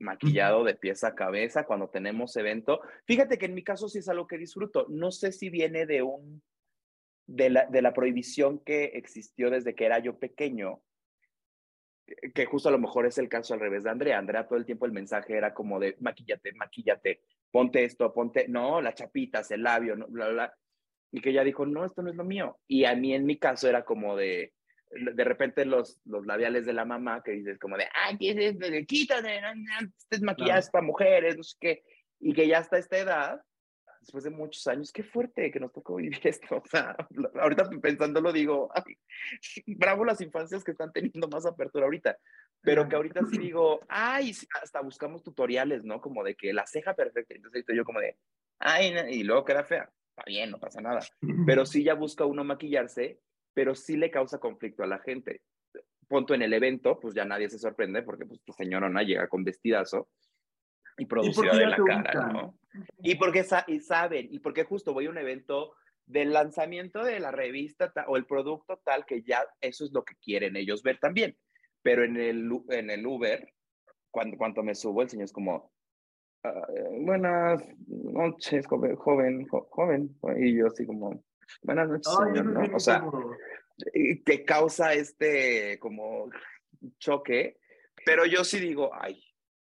maquillado de pies a cabeza cuando tenemos evento. Fíjate que en mi caso sí es algo que disfruto. No sé si viene de un de la, de la prohibición que existió desde que era yo pequeño, que- que justo a lo mejor es el caso al revés de Andrea. Andrea todo el tiempo el mensaje era como de maquillate, maquillate, ponte esto, ponte, no, las chapitas, el labio, no, bla, bla, bla. Y que ella dijo, no, esto no es lo mío. Y a mí en mi caso era como de, de repente los, los labiales de la mamá que dices como de, ay, ¿qué es esto? quítate, no, no, este es maquillaje para mujeres, no sé qué. Y que ya hasta esta edad, después de muchos años, qué fuerte que nos tocó vivir esto. O sea, ahorita pensándolo digo, ay, bravo las infancias que están teniendo más apertura ahorita. Pero que ahorita sí digo, ay, hasta buscamos tutoriales, ¿no? Como de que la ceja perfecta. Entonces yo como de, ay, no", y luego queda fea. Está bien, no pasa nada. Pero sí ya busca uno maquillarse, pero sí le causa conflicto a la gente. Punto en el evento, pues ya nadie se sorprende porque pues tu señorona llega con vestidazo y producida porque de la cara, ubican. ¿no? Y porque sa- y saben, y porque justo voy a un evento del lanzamiento de la revista ta- o el producto tal que ya eso es lo que quieren ellos ver también. Pero en el, en el Uber, cuando, cuando me subo, el señor es como, "Ah, eh, buenas noches, joven, joven, jo- joven. Y yo así como, buenas noches, señor, ¿no? O sea, que causa este como choque, pero yo sí digo, ay,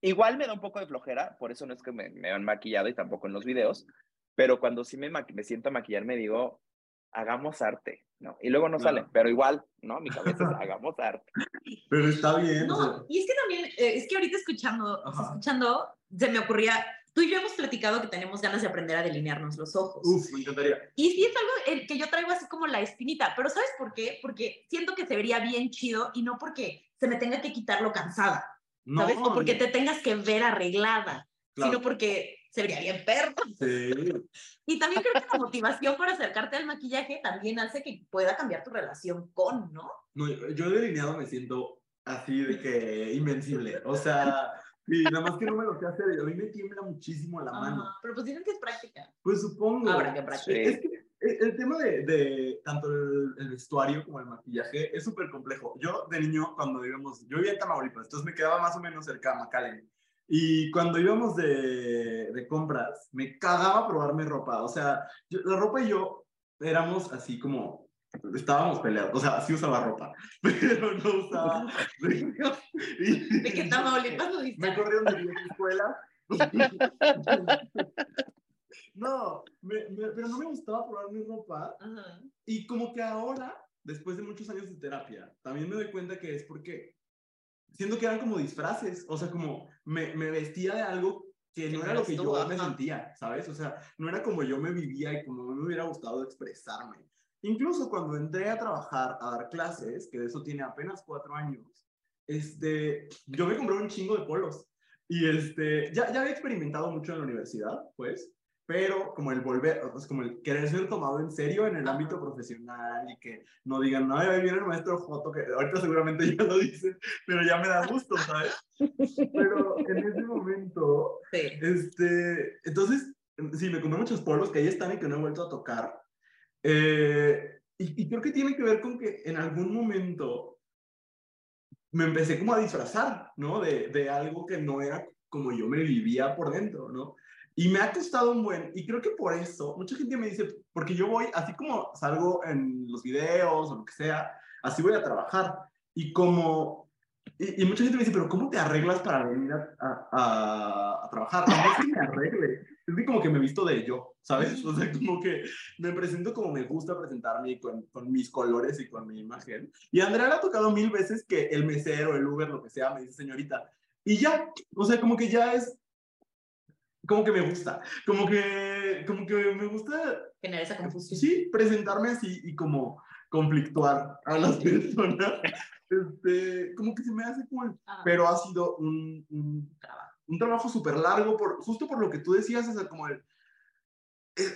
igual me da un poco de flojera, por eso no es que me, me han maquillado y tampoco en los videos, pero cuando sí me, me siento a maquillar me digo, hagamos arte, ¿no? Y luego no Claro. sale, pero igual, ¿no? Mi cabeza es, hagamos arte. Pero está bien. o sea, No, y es que también, eh, es que ahorita escuchando, o sea, Ajá. escuchando, se me ocurría, tú y yo hemos platicado que tenemos ganas de aprender a delinearnos los ojos. uf, me encantaría. Y sí es algo el que yo traigo así como la espinita, pero ¿sabes por qué? Porque siento que se vería bien chido y no porque se me tenga que quitar lo cansada, No, ¿sabes? o porque no, te tengas que ver arreglada, claro. sino porque se vería bien perro. Sí. Y también creo que la motivación para acercarte al maquillaje también hace que pueda cambiar tu relación con, ¿no? No, yo delineado me siento así de que invencible. O sea, y nada más que no me lo sé hacer. A mí me tiembla muchísimo la mano. Ajá, pero pues dicen que es práctica. Pues supongo. Habrá que practicar. Es que el, el tema de, de tanto el, el vestuario como el maquillaje es súper complejo. Yo de niño, cuando íbamos, yo vivía en Tamaulipas, entonces me quedaba más o menos cerca de McAllen. Y cuando íbamos de, de compras, me cagaba probarme ropa. O sea, yo- la ropa y yo éramos así como, estábamos peleados. O sea, sí usaba ropa, pero no usaba. y- De Tamaulipas lo dice. me corrieron de 10 escuelas. no, me- me- pero no me gustaba probar mi ropa. Ajá. Y como que ahora, después de muchos años de terapia, también me doy cuenta que es porque siento que eran como disfraces. O sea, como me, me vestía de algo que no era lo que yo me sentía, ¿sabes? O sea, no era como yo me vivía y como me hubiera gustado expresarme. Incluso cuando entré a trabajar, a dar clases, que de eso tiene apenas cuatro años, este, yo me compré un chingo de polos. Y este, ya, ya había experimentado mucho en la universidad, pues, pero como el volver, es como el querer ser tomado en serio en el ámbito profesional y que no digan, no, ahí viene el maestro Joto, que ahorita seguramente ya lo dicen, pero ya me da gusto, ¿sabes? Pero en ese momento, Sí. este, entonces, sí, me compré muchos polos que ahí están y que no he vuelto a tocar. Eh, y, y creo que tiene que ver con que en algún momento me empecé como a disfrazar, ¿no? De, de algo que no era como yo me vivía por dentro, ¿no? Y me ha costado un buen, y creo que por eso, mucha gente me dice, porque yo voy, así como salgo en los videos o lo que sea, así voy a trabajar. Y como Y, y mucha gente me dice, pero ¿cómo te arreglas para venir a, a- a- a trabajar? No es que me arregle, es que como que me visto de yo, ¿sabes? O sea, como que me presento como me gusta presentarme con, con mis colores y con mi imagen. Y a Andrea le ha tocado mil veces que el mesero, el Uber, lo que sea, me dice señorita. Y ya, o sea, como que ya es, como que me gusta, como que, como que me gusta Generar esa confusión. Sí, presentarme así y como conflictuar a las personas. Este, como que se me hace cool. Ah. Pero ha sido un, un trabajo, un trabajo súper largo, por, justo por lo que tú decías, o sea, como el...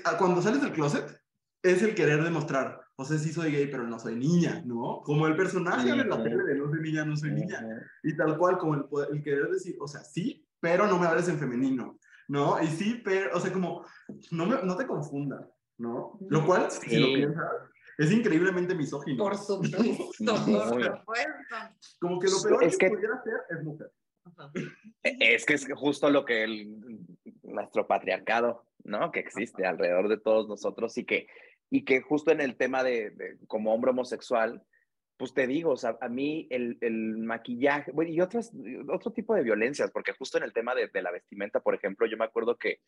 ah, cuando sales del closet, es el querer demostrar, o sea, sí soy gay, pero no soy niña, ¿no? Como el personaje de la tele de no soy niña, no soy niña. Y tal cual, como el, el querer decir, o sea, sí, pero no me hables en femenino, ¿no? Y sí, pero, o sea, como, no, me- no te confunda, ¿no? Lo cual, si lo Sí. piensas, es increíblemente misógino. Por supuesto, por supuesto. Como que lo peor Es que, que- pudiera hacer es mujer. Ajá. Es que es justo lo que el, nuestro patriarcado, ¿no? Que existe alrededor de todos nosotros y que, y que justo en el tema de, de como hombre homosexual, pues te digo, o sea, a mí el, el maquillaje, bueno, y otras, otro tipo de violencias, porque justo en el tema de, de la vestimenta, por ejemplo, yo me acuerdo que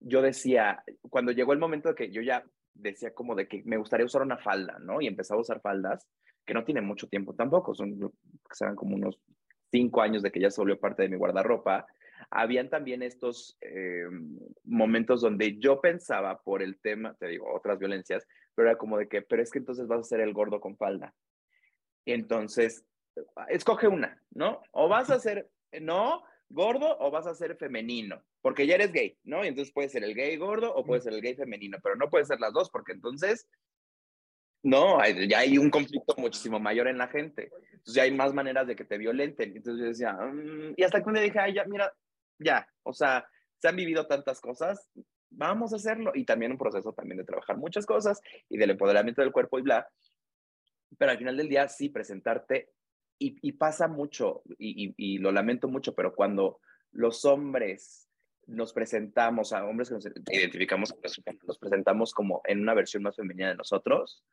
yo decía, cuando llegó el momento de que yo ya decía como de que me gustaría usar una falda, ¿no? Y empezaba a usar faldas, que no tiene mucho tiempo tampoco, son, que serán como unos cinco años de que ya se volvió parte de mi guardarropa, habían también estos eh, momentos donde yo pensaba por el tema, te digo, otras violencias, pero era como de que, pero es que entonces vas a ser el gordo con falda. Entonces, escoge una, ¿no? O vas a ser, no, gordo o vas a ser femenino, porque ya eres gay, ¿no? Y entonces puede ser el gay gordo o puede ser el gay femenino, pero no puede ser las dos, porque entonces, no, hay- ya hay un conflicto muchísimo mayor en la gente. Entonces ya hay más maneras de que te violenten. Entonces yo decía, "Mm", y hasta que un día dije, ay, ya, mira, ya, o sea, se han vivido tantas cosas, vamos a hacerlo. Y también un proceso también de trabajar muchas cosas y del empoderamiento del cuerpo y bla. Pero al final del día, sí, presentarte, y, pasa mucho, y, y- lo lamento mucho, pero cuando los hombres nos presentamos a hombres que nos identificamos, nos presentamos como en una versión más femenina de nosotros,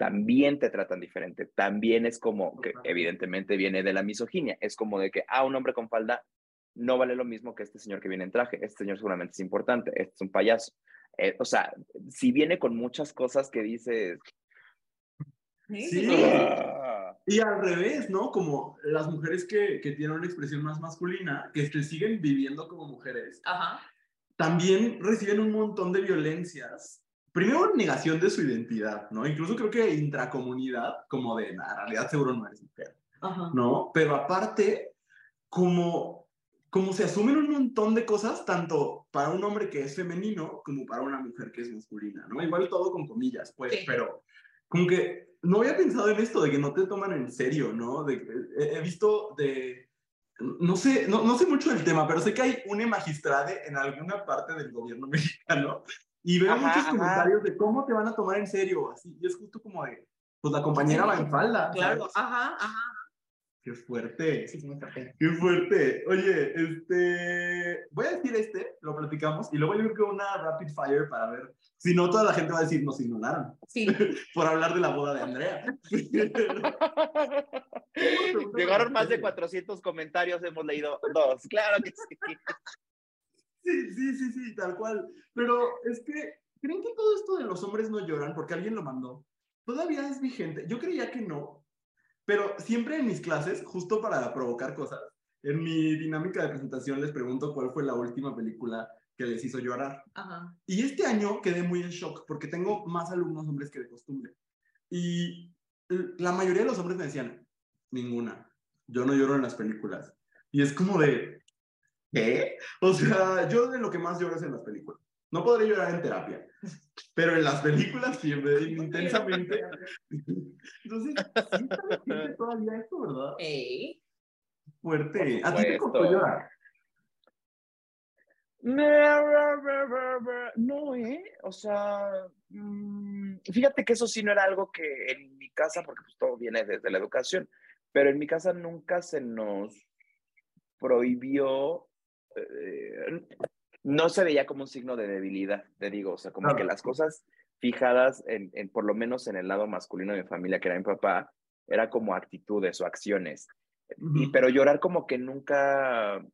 también te tratan diferente. También es como que evidentemente viene de la misoginia. Es como de que, ah, un hombre con falda no vale lo mismo que este señor que viene en traje. Este señor seguramente es importante. Este es un payaso. Eh, o sea, si viene con muchas cosas que dices... Sí. "Ah". Y al revés, ¿no? Como las mujeres que, que tienen una expresión más masculina, que se siguen viviendo como mujeres, Ajá. también reciben un montón de violencias. Primero, negación de su identidad, ¿no? Incluso creo que intracomunidad, como de, "Nah, en realidad seguro no eres mujer, Ajá. ¿no? Pero aparte, como, como se asumen un montón de cosas, tanto para un hombre que es femenino como para una mujer que es masculina, ¿no? Igual todo con comillas, pues, Sí. pero como que no había pensado en esto de que no te toman en serio, ¿no? De, he, he visto de, no sé, no, no sé mucho del tema, pero sé que hay una magistrade en alguna parte del gobierno mexicano y veo Ajá, muchos ajá. comentarios de cómo te van a tomar en serio, así, y es justo como de, pues la compañera va en falda, Claro. ¿sabes? Ajá, ajá. Qué fuerte. Sí, sí, muy fuerte. Qué fuerte. Oye, este. Voy a decir este, lo platicamos, y luego yo creo que una rapid fire para ver. Si no, toda la gente va a decir, nos ignoraron Sí. por hablar de la boda de Andrea. Llegaron más de 400 comentarios, hemos leído dos. Claro que sí. Sí, sí, sí, sí, tal cual. Pero es que, ¿creen que todo esto de los hombres no lloran porque alguien lo mandó? Todavía es vigente. Yo creía que no, pero siempre en mis clases, justo para provocar cosas, en mi dinámica de presentación les pregunto cuál fue la última película que les hizo llorar. Ajá. Y este año quedé muy en shock porque tengo más alumnos hombres que de costumbre. Y la mayoría de los hombres me decían, ninguna, yo no lloro en las películas. Y es como de, ¿qué? O sea, yo de lo que más lloro es en las películas. No podré llorar en terapia, pero en las películas siempre, intensamente. Entonces, sí está todavía esto, ¿verdad? Ey. Fuerte. ¿A ti te costó llorar? No, ¿eh? O sea, mm, fíjate que eso sí no era algo que en mi casa, porque pues todo viene desde la educación, pero en mi casa nunca se nos prohibió, eh, no se veía como un signo de debilidad, te digo, o sea, como que las cosas fijadas, en, en- por lo menos en el lado masculino de mi familia, que era mi papá, era como actitudes o acciones. y, pero llorar como que nunca,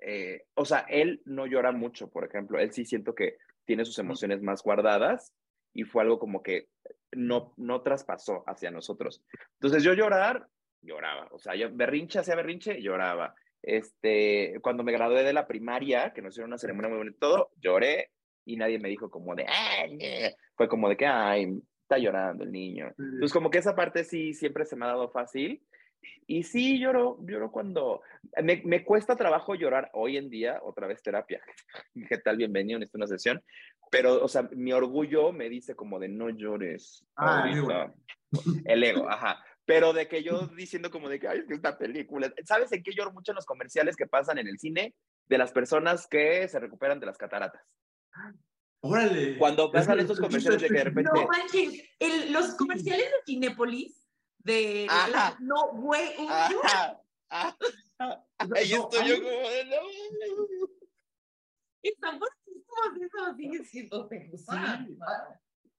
eh, o sea, él no llora mucho, por ejemplo, él sí siento que tiene sus emociones más guardadas y fue algo como que no, no traspasó hacia nosotros. Entonces yo llorar, lloraba, o sea, yo berrinche hacía berrinche, lloraba. Este, cuando me gradué de la primaria, que nos hicieron una ceremonia muy bonita, todo, lloré y nadie me dijo como de, "Ay, ñe". fue como de que, ay, está llorando el niño. Entonces como que esa parte sí siempre se me ha dado fácil. Y sí, lloro, lloro cuando... Me, me cuesta trabajo llorar hoy en día, otra vez terapia. ¿Qué tal? Bienvenido, necesito una sesión. Pero, o sea, mi orgullo me dice como de no llores. Ah, ahorita". El ego, ajá. Pero de que yo diciendo como de que, ay, es que esta película. ¿Sabes en qué lloro mucho en los comerciales que pasan en el cine? De las personas que se recuperan de las cataratas. Órale. Cuando pasan estos es comerciales de que de repente. No manches, el- los comerciales de Cinépolis, de... La- no, güey. Ahí No, estoy yo como de no. están buenísimos esos, sigue siendo.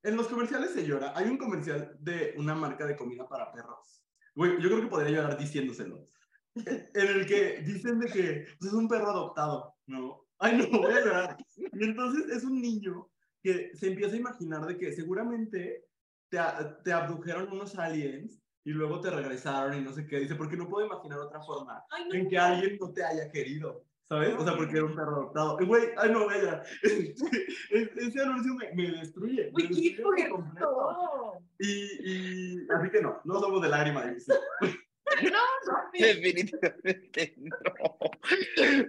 En los comerciales se llora. Hay un comercial de una marca de comida para perros. Güey, yo creo que podría llorar diciéndoselo. En el que dicen de que pues, es un perro adoptado, ¿no? Ay, no, voy a llorar. Y entonces es un niño que se empieza a imaginar de que seguramente te, te abdujeron unos aliens y luego te regresaron y no sé qué. Dice, porque no puedo imaginar otra forma Ay, no. en que alguien no te haya querido. ¿Sabes? O sea, porque era un perro adoptado. Güey, ay, no, voy a llorar. Ese, ese anuncio me, me destruye. me Uy, qué completo. Y, y así que no, no somos de lágrima. dice. Definitivamente no.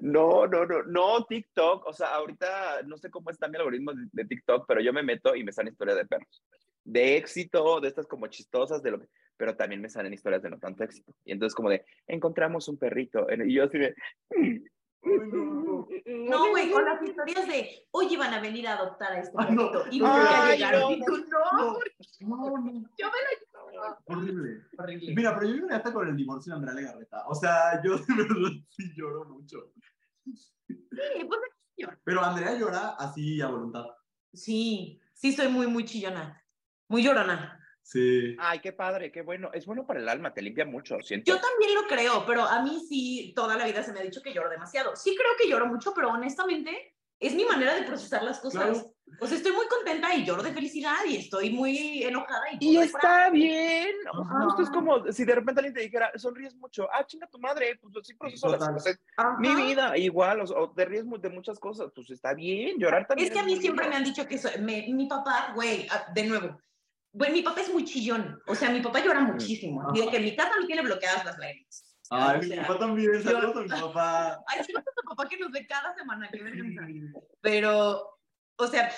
No, no, no, no, TikTok. O sea, ahorita no sé cómo está mi algoritmo de, de TikTok, pero yo me meto y me salen historias de perros. De éxito, de estas como chistosas, de lo que, pero también me salen historias de no tanto éxito. Y entonces como de, encontramos un perrito. Y yo así de, Ay, no. Güey, con las historias de, oye, van a venir a adoptar a este Ay, no. perrito. Y Ay, nunca llegaron. no. No, No, no, no. yo me lo Horrible. Horrible. Mira, pero yo lloré hasta con el divorcio de Andrea Legarreta. O sea, yo de verdad sí lloro mucho. Sí, pues, Pero Andrea llora así a voluntad. sí, sí soy muy, muy chillona. Muy llorona. Sí. ay, qué padre, qué bueno. Es bueno para el alma, te limpia mucho, siento. Yo también lo creo, pero a mí sí, toda la vida se me ha dicho que lloro demasiado. Sí creo que lloro mucho, pero honestamente es mi manera de procesar las cosas. Claro. O sea, estoy muy contenta y lloro de felicidad y estoy muy enojada y, Y está bien. Ajá. Justo es como si de repente alguien te dijera, sonríes mucho. Ah, chinga tu madre. Pues sí, proceso las cosas. Ajá. Mi vida, igual. O, o te ríes de muchas cosas. Pues está bien. Llorar también. Es que a mí siempre me han dicho que soy- me- mi papá, güey, ah, de nuevo, güey, mi papá es muy chillón. O sea, mi papá llora muchísimo. Y de que en mi casa no tiene bloqueadas las lágrimas. Ay, O mi papá también. Saludos a mi papá. Ay, saludos a tu papá que nos ve cada semana, qué vergüenza. Pero, o sea,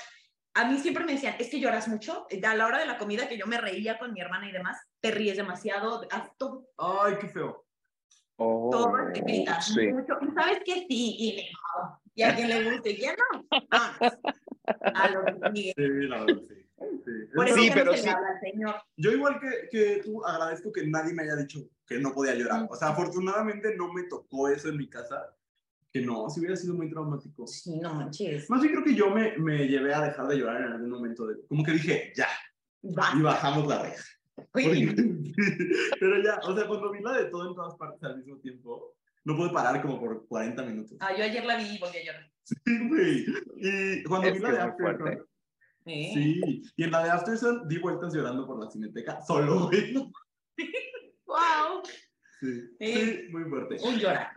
a mí siempre me decían, es que lloras mucho. A la hora de la comida que yo me reía con mi hermana y demás, te ríes demasiado, haz todo, Ay, qué feo. Oh, todo te gritas sí. mucho. ¿Y sabes qué? Sí, y le Y a quien le guste, y quién no. Vámonos. A lo que sigue. Sí, la verdad, sí. Sí. Por eso Sí, ya pero no se sí. habla señor. Yo igual que, que tú agradezco que nadie me haya dicho que no podía llorar. O sea, afortunadamente no me tocó eso en mi casa. Que no, si hubiera sido muy traumático. Sí, no manches. Más bien creo que yo me, me llevé a dejar de llorar en algún momento. De, como que dije, ya, Va. y bajamos la reja. Pero ya, o sea, cuando vi la de todo en todas partes al mismo tiempo, no pude parar como por 40 minutos. ah, yo ayer la vi y volví a llorar. Sí, güey. Y cuando Es vi la que de fuerte. ¿Eh? sí, y en la de Aftersun di vueltas llorando por la cineteca, solo, güey. Wow. Sí, Sí. sí, muy fuerte. Un llorar.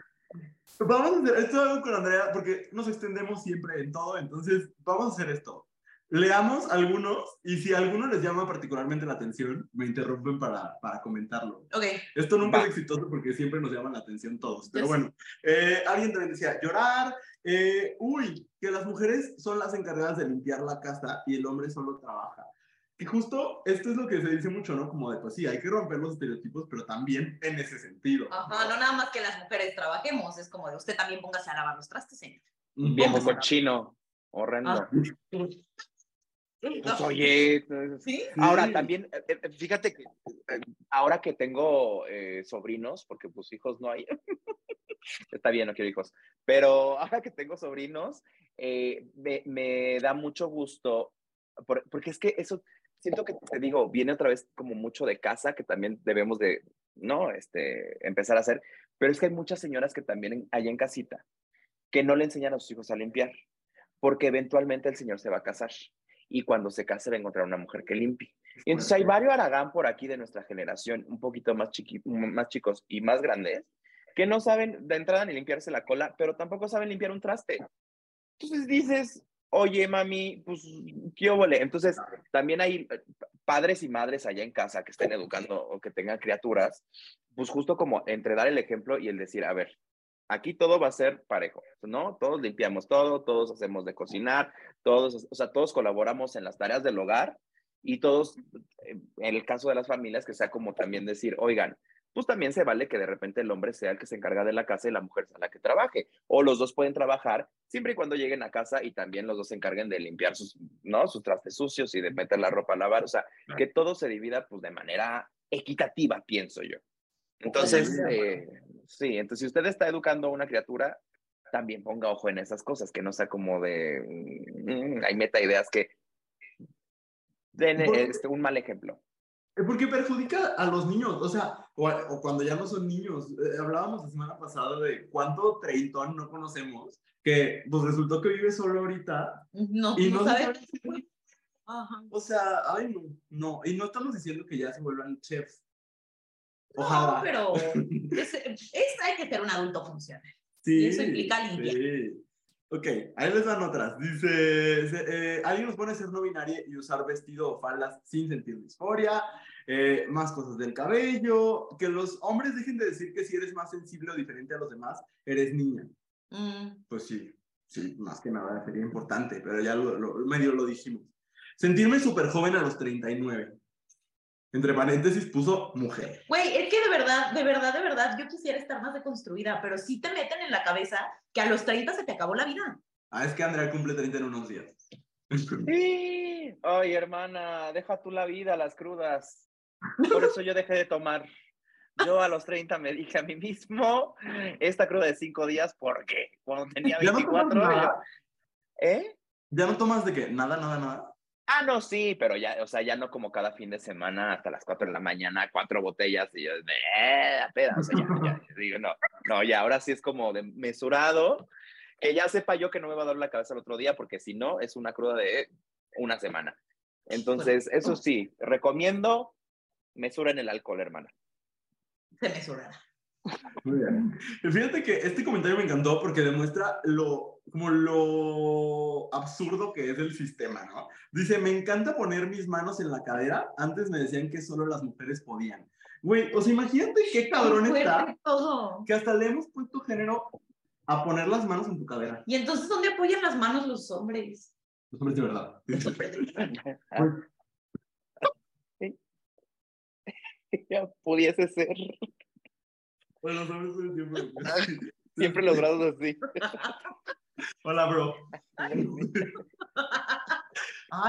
Vamos a hacer esto algo con Andrea, porque nos extendemos siempre en todo, entonces vamos a hacer esto. Leamos algunos y si alguno les llama particularmente la atención, me interrumpen para, para comentarlo. Ok. Esto nunca Va. es exitoso porque siempre nos llaman la atención todos, pero Ya sé. bueno. Eh, alguien también decía, llorar, eh, uy, que las mujeres son las encargadas de limpiar la casa y el hombre solo trabaja. Que justo esto es lo que se dice mucho, ¿no? Como de, pues sí, hay que romper los estereotipos, pero también en ese sentido. Ajá, no nada más que las mujeres trabajemos, es como de usted también póngase a lavar los trastes, señor. Un Viejo cochino. Horrendo. Ah. Pues oye. ¿Sí? Ahora también, eh, eh, fíjate que eh, ahora que tengo eh, sobrinos, porque pues hijos no hay, está bien, no quiero hijos, pero ahora que tengo sobrinos, eh, me, me da mucho gusto, por- porque es que eso, siento que te digo, viene otra vez como mucho de casa, que también debemos de ¿no? Este, empezar a hacer. Pero es que hay muchas señoras que también hay en casita que no le enseñan a sus hijos a limpiar, porque eventualmente el señor se va a casar y cuando se case va a encontrar una mujer que limpie. Y entonces hay varios Aragán por aquí de nuestra generación, un poquito más, chiqui, más chicos y más grandes, que no saben de entrada ni limpiarse la cola, pero tampoco saben limpiar un traste. Entonces dices, oye, mami, pues, ¿qué óvole? Entonces, también hay eh, padres y madres allá en casa que estén educando o que tengan criaturas, pues justo como entre dar el ejemplo y el decir, a ver, aquí todo va a ser parejo, ¿no? Todos limpiamos todo, todos hacemos de cocinar, todos, o sea, todos colaboramos en las tareas del hogar y todos, eh, en el caso de las familias, que sea como también decir, oigan, pues también se vale que de repente el hombre sea el que se encarga de la casa y la mujer sea la que trabaje. O los dos pueden trabajar siempre y cuando lleguen a casa y también los dos se encarguen de limpiar sus, ¿no? sus trastes sucios y de meter la ropa a lavar. O sea, que todo se divida pues de manera equitativa, pienso yo. Entonces, eh, sí, entonces si usted está educando a una criatura, también ponga ojo en esas cosas, que no sea como de, mm, hay meta ideas que den este, un mal ejemplo. Porque perjudica a los niños, o sea, o, o cuando ya no son niños. Eh, hablábamos la semana pasada de cuánto treintón no conocemos, que pues resultó que vive solo ahorita. No, Y no, no sabe. sabe- Ajá. O sea, ay no, no. Y no estamos diciendo que ya se vuelvan chefs. No, Ojalá. pero es, es- hay que ser un adulto funcional. Sí, y eso implica limpiar. Sí. Ok, ahí les dan otras. Dice, eh, alguien nos pone ser no binaria y usar vestido o faldas sin sentir disforia, eh, más cosas del cabello, que los hombres dejen de decir que si eres más sensible o diferente a los demás, eres niña. Mm, Pues sí, sí, más que nada sería importante, pero ya lo, lo- medio lo dijimos. Sentirme súper joven a los 39. Entre paréntesis puso mujer. Güey, es que de verdad, de verdad, de verdad, yo quisiera estar más deconstruida, pero sí te meten en la cabeza que a los 30 se te acabó la vida. Ah, es que Andrea cumple 30 en unos días. Sí. Ay, hermana, deja tú la vida, las crudas. Por eso yo dejé de tomar. Yo a los 30 me dije a mí mismo, esta cruda de cinco días, ¿por qué? Cuando tenía ¿Ya no 24, yo-? ¿eh? ¿Ya no tomas de qué? Nada, nada, nada. Ah, no, sí, pero ya, o sea, ya no como cada fin de semana hasta las 4 de la mañana, cuatro botellas y yo, eh, peda, o sea, ya, ya, digo, no, no, ya, ahora sí es como de mesurado, que ya sepa yo que no me va a dar la cabeza el otro día, porque si no, es una cruda de una semana. Entonces, eso sí, recomiendo mesura en el alcohol, hermana. Se mesurará. Muy bien. Fíjate que este comentario me encantó porque demuestra lo, como lo absurdo que es el sistema, ¿no? Dice, me encanta poner mis manos en la cadera. Antes me decían que solo las mujeres podían. Güey, o sea, imagínate qué cabrón está todo. que hasta le hemos puesto género a poner las manos en tu cadera. Y entonces, ¿dónde apoyan las manos los hombres? Los hombres de verdad. Ya pudiese ser. Bueno, hombres siempre. Siempre los brazos así. Hola, bro. Ay,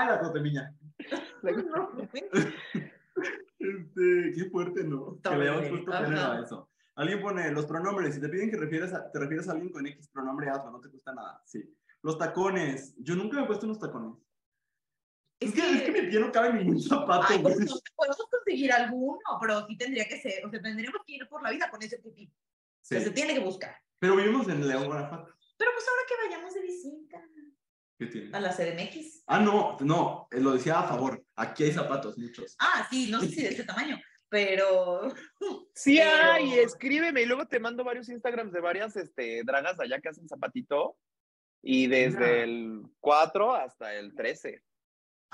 la cotemiña. Este, qué fuerte, ¿no? Está que le hayamos horrible. puesto género a eso. Alguien pone los pronombres. Si te piden que refieres a, te refieres a alguien con X pronombre, hazlo, no te cuesta nada. Sí. Los tacones. Yo nunca me he puesto unos tacones. Es, Es que, es que mi pie no cabe en ningún zapato, Ay, pues no podemos conseguir alguno, pero sí tendría que ser, o sea, tendríamos que ir por la vida con ese pipí. O sea, Sí. se tiene que buscar. Pero vivimos en León, Guanajuato. Pero pues ahora que vayamos de visita ¿Qué tiene? a la CDMX. Ah, no, no, eh, lo decía a favor. Aquí hay zapatos, muchos. Ah, sí, no sé si de ese tamaño, pero Sí Pero- hay, escríbeme y luego te mando varios Instagrams de varias este, dragas allá que hacen zapatito y desde Ah. el 4 hasta el 13.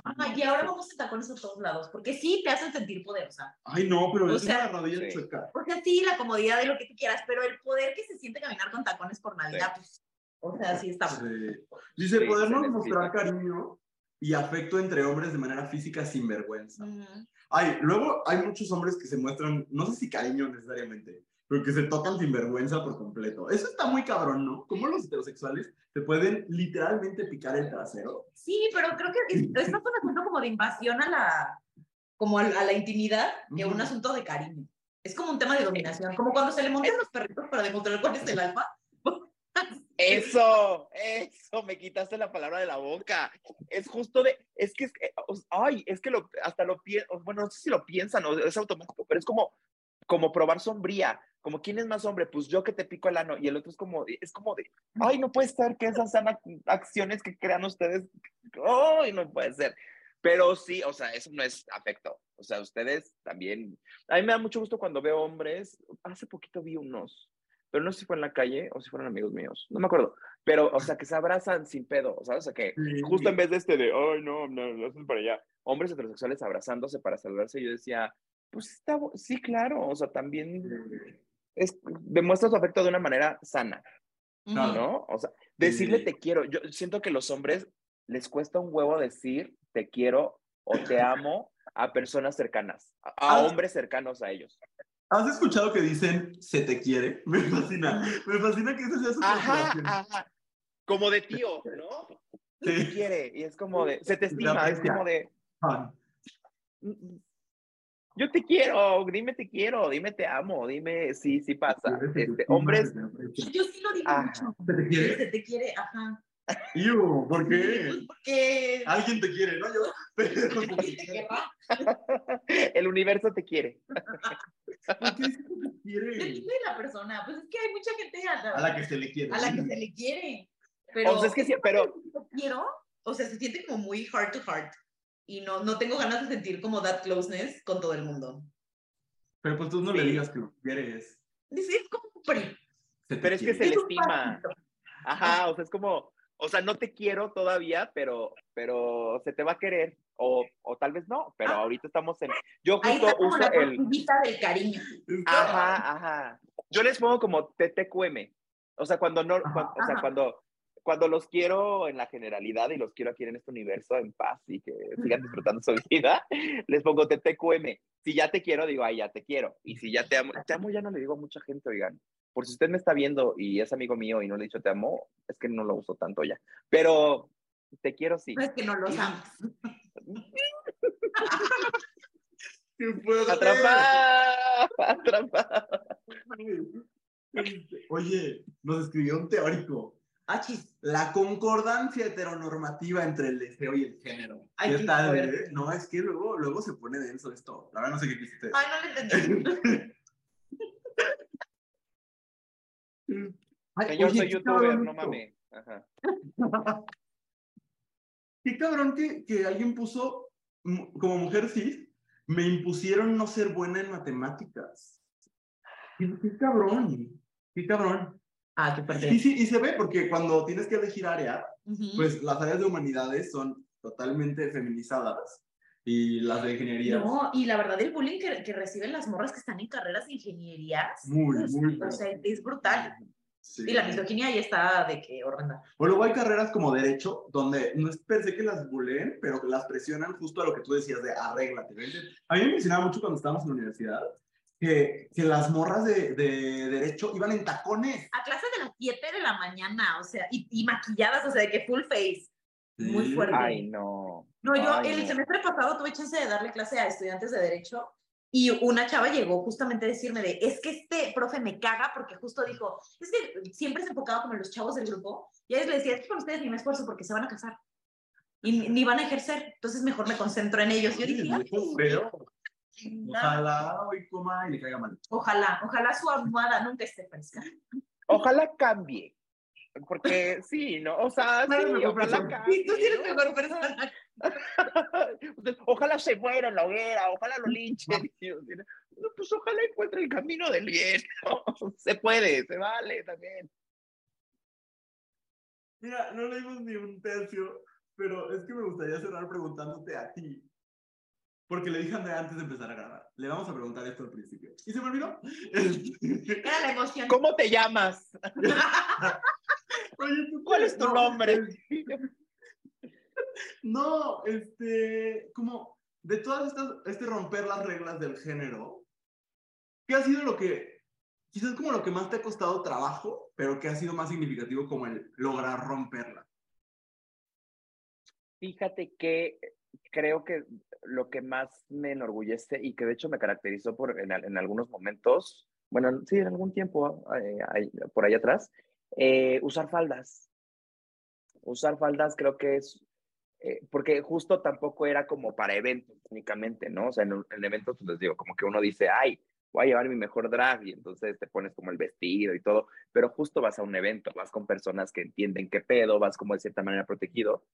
Ah, y ahora vamos en tacones a todos lados, porque sí te hacen sentir poderosa. Ay, no, pero O es sea, una rodilla sí. chueca. Porque sí, la comodidad de lo que tú quieras, pero el poder que se siente caminar con tacones por Navidad, pues, o sea, sí está bueno. Sí. Dice, Sí, podernos mostrar cariño y afecto entre hombres de manera física sin vergüenza. Mm. Ay, luego hay muchos hombres que se muestran, no sé si cariño necesariamente, pero que se tocan sin vergüenza por completo. Eso está muy cabrón, ¿no? ¿Cómo los heterosexuales se pueden literalmente picar el trasero? Sí, pero creo que es, es más un asunto como de invasión a la, como a, a la intimidad que un asunto de cariño. Es como un tema de dominación, como cuando se le montan los perritos para demostrar cuál es el alfa. Eso, eso, me quitaste la palabra de la boca. Es justo de, es que, es que, o- ay, es que lo, hasta lo piensan, bueno, no sé si lo piensan o es automático, pero es como, como probar sombría, como quién es más hombre, pues yo que te pico el ano y el otro es como, es como de, ay, no puede ser que esas sean ac- acciones que crean ustedes, ay, no puede ser. Pero sí, o sea, eso no es afecto. O sea, ustedes también, a mí me da mucho gusto cuando veo hombres, hace poquito vi unos, pero no sé si fue en la calle o si fueron amigos míos, no me acuerdo, pero, o sea, que se abrazan sin pedo, ¿sabes? O sea, que justo en vez de este de, ay, no, no, no para allá, hombres heterosexuales abrazándose para saludarse, yo decía, pues está, sí, claro, o sea, también es, demuestra su afecto de una manera sana, Claro. ¿no? O sea, decirle Sí. te quiero, yo siento que los hombres les cuesta un huevo decir te quiero o te amo a personas cercanas, a, a hombres cercanos a ellos. ¿Has escuchado que dicen se te quiere? Me fascina. Me fascina que esa sea su Ajá. Como de tío, ¿no? Se te quiere y es como de, se te estima, es como de, Ah, "Mm, yo te quiero, dime te quiero, dime te amo, dime sí, sí pasa. Este, hombres. Yo sí lo digo Ajá. mucho. ¿Se te quiere? Se te quiere, ajá. Iu, ¿por Pues qué? porque... Alguien te quiere, ¿no? Yo. Pero, ¿por el universo te quiere. qué dices que te quiere? Depende de la persona. Pues es que hay mucha gente a la, A la que se le quiere. a la que se le quiere. Pero O sea, es que sí, pero quiero, o sea, se siente como muy heart to heart. Y no, no tengo ganas de sentir como that closeness con todo el mundo. Pero pues tú no le Sí. digas que lo quieres. Dice, es como Pero es que se le estima. Ajá, o sea, es como, o sea, no te quiero todavía, pero, pero se te va a querer. O, o tal vez no, pero Ah. ahorita estamos en. Yo Ahí justo está como uso la el. del cariño. Ajá, ajá. Yo les pongo como TTQM. O sea, cuando no, Ajá, cuan- o sea, ajá. cuando, cuando los quiero en la generalidad y los quiero aquí en este universo en paz y que sigan disfrutando su vida, les pongo TTQM. Si ya te quiero, digo, ay, ya te quiero. Y si ya te amo, te amo ya no le digo a mucha gente, oigan. Por si usted me está viendo y es amigo mío y no le he dicho te amo, es que no lo uso tanto ya. Pero te quiero sí. No es que no los amas. Atrapada, atrapada. Oye, nos escribió un teórico. Achis. La concordancia heteronormativa entre el deseo y el género. Ay, ¿Qué tal? eh? No, es que luego, luego se pone denso esto. La verdad no sé qué quisiste. Ay, no le entendí. Ay, Señor, oye, soy youtuber, no mames. Ajá. Qué cabrón que, que alguien puso, mm, como mujer cis, me impusieron no ser buena en matemáticas. Qué, qué cabrón, qué cabrón. Ah, qué Y fuerte. sí, y se ve porque cuando tienes que elegir área, Ujú. pues las áreas de humanidades son totalmente feminizadas y las de ingeniería No, y la verdad el bullying que, que reciben las morras que están en carreras de ingenierías, muy, muy. o sea, es brutal. sí. Y la misoginia ahí está de que horrenda. O luego hay carreras como derecho, donde no es per se que las buleen, pero que las presionan justo a lo que tú decías de arréglate. A mí me mencionaba mucho cuando estábamos en la universidad que, que las morras de, de derecho iban en tacones. A clases de las 7 de la mañana, o sea, y, y maquilladas, o sea, de que full face. Muy fuerte. Ay, no. No, yo Ay, el no. semestre pasado tuve chance de darle clase a estudiantes de Derecho y una chava llegó justamente a decirme de, es que este profe me caga porque justo dijo, es que siempre se enfocaba como en los chavos del grupo y a ellos le decía, es que con ustedes ni me esfuerzo porque se van a casar y ni, ni van a ejercer, entonces mejor me concentro en ellos. Yo dije, Sí, Ojalá hoy coma y le caiga mal. ojalá, ojalá su almohada nunca esté fresca. Ojalá cambie. Porque sí, ¿no? O sea, No ojalá cambie. Y tú eres mejor persona. Ojalá se muera en la hoguera, ojalá lo linchen. No, pues ojalá encuentre el camino del bien. ¿no? Se puede, se vale también. Mira, no leímos ni un tercio, pero es que me gustaría cerrar preguntándote a ti. Porque le dije a Andrea antes de empezar a grabar. Le vamos a preguntar esto al principio. ¿Y se me olvidó? Era la emoción. ¿Cómo te llamas? Oye, ¿tú ¿Cuál es tu No, nombre? No, este, como de todas estas, este romper las reglas del género, ¿qué ha sido lo que, quizás como lo que más te ha costado trabajo, pero que ha sido más significativo como el lograr romperla? Fíjate que creo que lo que más me enorgullece y que de hecho me caracterizó por, en, en algunos momentos, bueno, sí, en algún tiempo eh, por ahí atrás, eh, usar faldas. Usar faldas creo que es, eh, porque justo tampoco era como para eventos únicamente, ¿no? O sea, en, en eventos, pues les digo, como que uno dice, ay, voy a llevar mi mejor drag y entonces te pones como el vestido y todo, pero justo vas a un evento, vas con personas que entienden qué pedo, vas como de cierta manera protegido,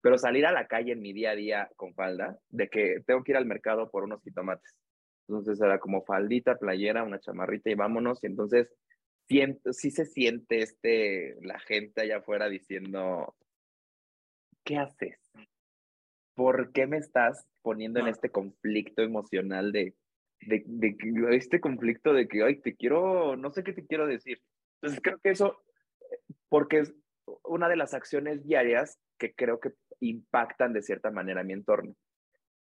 pero salir a la calle en mi día a día con falda, de que tengo que ir al mercado por unos jitomates. Entonces era como faldita, playera, una chamarrita y vámonos. Y entonces siento, sí se siente este, la gente allá afuera diciendo, ¿qué haces? ¿Por qué me estás poniendo en Ah. este conflicto emocional de, de, de que- este conflicto de que, ay, te quiero, no sé qué te quiero decir? Entonces creo que eso, eh, porque una de las acciones diarias que creo que impactan de cierta manera mi entorno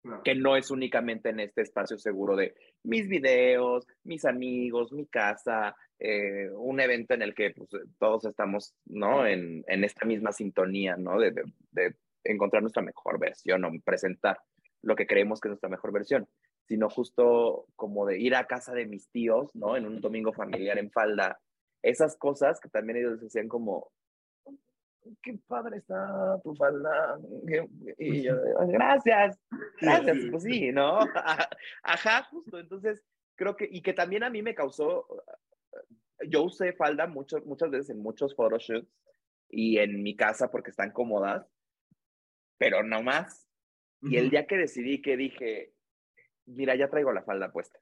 Claro. que no es únicamente en este espacio seguro de mis videos, mis amigos, mi casa, eh, un evento en el que pues, todos estamos, ¿no? En, en esta misma sintonía, ¿no? De, de- de encontrar nuestra mejor versión o presentar lo que creemos que es nuestra mejor versión, sino justo como de ir a casa de mis tíos, ¿no? En un domingo familiar en falda, esas cosas que también ellos decían como, qué padre está tu falda. Y yo, gracias, gracias, pues sí, ¿no? Ajá, justo. Entonces, creo que, y que también a mí me causó, yo usé falda mucho, muchas veces en muchos photoshoots y en mi casa porque están cómodas, pero no más. Y el día que decidí que dije, mira, ya traigo la falda puesta.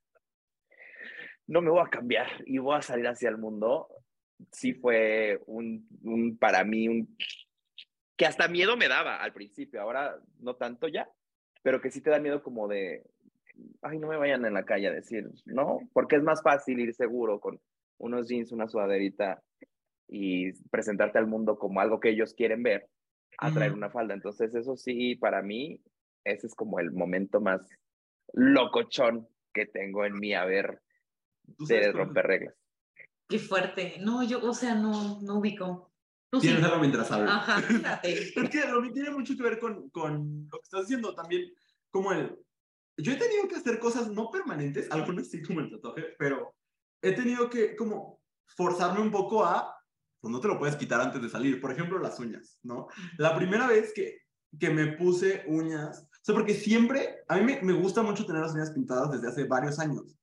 No me voy a cambiar y voy a salir hacia el mundo. Sí fue un, un para mí, un que hasta miedo me daba al principio, ahora no tanto ya, pero que sí te da miedo como de, ay, no me vayan en la calle a decir, ¿no? Porque es más fácil ir seguro con unos jeans, una sudaderita y presentarte al mundo como algo que ellos quieren ver, a traer una falda. Entonces, eso sí, para mí, ese es como el momento más locochón que tengo en mi haber ¿Tú sabes de romper reglas. Qué fuerte. No, yo, o sea, no, no ubico. Tú sí. Tienes algo mientras hablo. Ajá, fíjate. Es que lo tiene mucho que ver con, con lo que estás diciendo también, como el... Yo he tenido que hacer cosas no permanentes, algunas sí como el tatuaje, pero he tenido que como forzarme un poco a... Pues no te lo puedes quitar antes de salir. Por ejemplo, las uñas, ¿no? La primera vez que, que me puse uñas, o sea, porque siempre, a mí me, me gusta mucho tener las uñas pintadas desde hace varios años,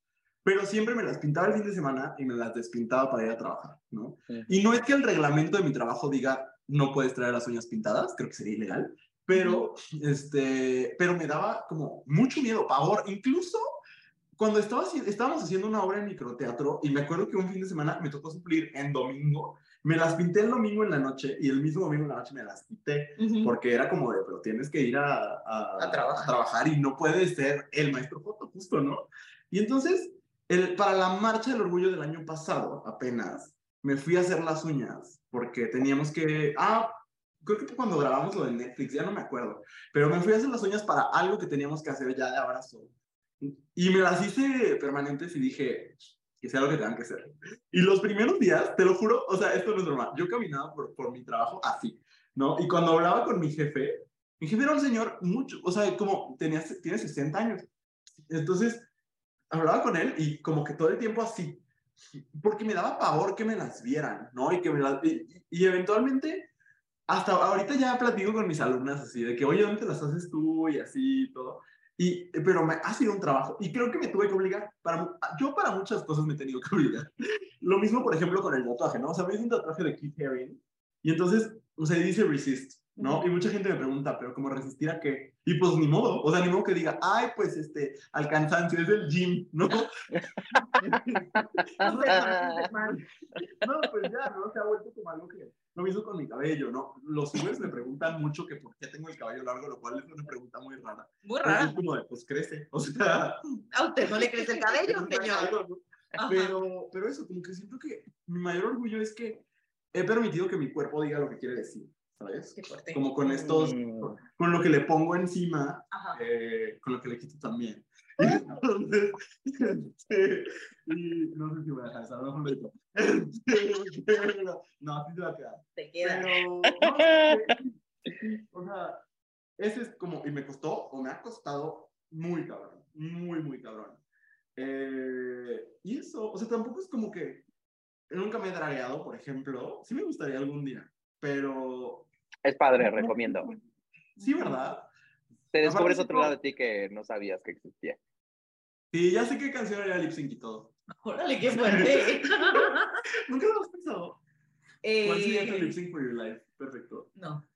pero siempre me las pintaba el fin de semana y me las despintaba para ir a trabajar, ¿no? Y no es que el reglamento de mi trabajo diga no puedes traer las uñas pintadas, creo que sería ilegal, pero, este, pero me daba como mucho miedo, pavor, incluso cuando estaba, estábamos haciendo una obra en microteatro y me acuerdo que un fin de semana me tocó suplir en domingo, me las pinté el domingo en la noche y el mismo domingo en la noche me las quité Ujú. porque era como de, pero tienes que ir a, a, A trabajar. trabajar y no puedes ser el maestro foto, justo, ¿no? Y entonces, el, para la marcha del orgullo del año pasado, apenas, me fui a hacer las uñas porque teníamos que, ah, creo que cuando grabamos lo de Netflix, ya no me acuerdo, pero me fui a hacer las uñas para algo que teníamos que hacer ya de abrazo. Y me las hice permanentes y dije, que sea lo que tengan que ser. Y los primeros días, te lo juro, o sea, esto no es normal, yo caminaba por, por mi trabajo así, ¿no? Y cuando hablaba con mi jefe, mi jefe era un señor mucho, o sea, como tenía, tiene 60 años. Entonces, hablaba con él y como que todo el tiempo así, porque me daba pavor que me las vieran, ¿no? Y que me las... Y, y eventualmente, hasta ahorita ya platico con mis alumnas así, de que, oye, ¿dónde te las haces tú? Y así, y todo. Y, pero me ha sido un trabajo y creo que me tuve que obligar. Para, yo para muchas cosas me he tenido que obligar. Lo mismo, por ejemplo, con el tatuaje, ¿no? O sea, me hice un tatuaje de Keith Haring y entonces, o sea, dice resist, ¿no? Y mucha gente me pregunta, ¿pero cómo resistir a qué? Y pues ni modo, o sea, ni modo que diga, ay, pues este, al cansancio, es el gym, ¿no? no, pues ya, ¿no? Se ha vuelto como algo que lo mismo con mi cabello, ¿no? Los hombres me preguntan mucho que por qué tengo el cabello largo, lo cual es una pregunta muy rara. Muy Pero rara. Es como de, pues crece, o sea... A usted no le crece el cabello, señor. Pero, pero eso, como que siento que mi mayor orgullo es que he permitido que mi cuerpo diga lo que quiere decir, ¿sabes? Qué fuerte. Como con estos, Mm. con lo que le pongo encima, eh, con lo que le quito también. Y entonces, este, y no sé si voy a dejar edito. Este, pero- No, así se va a quedar. Te queda. Pero, no, sí, o sea, ese es como, y me costó, o me ha costado muy cabrón, muy, muy cabrón. Eh, y eso, o sea, tampoco es como que nunca me he dragueado, por ejemplo. Sí me gustaría algún día, pero Es padre, recomiendo. sí, ¿verdad? Te descubres Aparte, otro lado de ti que no sabías que existía. Sí, ya sé qué canción haría lip sync y todo. Órale, qué fuerte. Nunca lo has pensado. ¿Cuál sería tu Eh, lip sync for your life? Perfecto. no.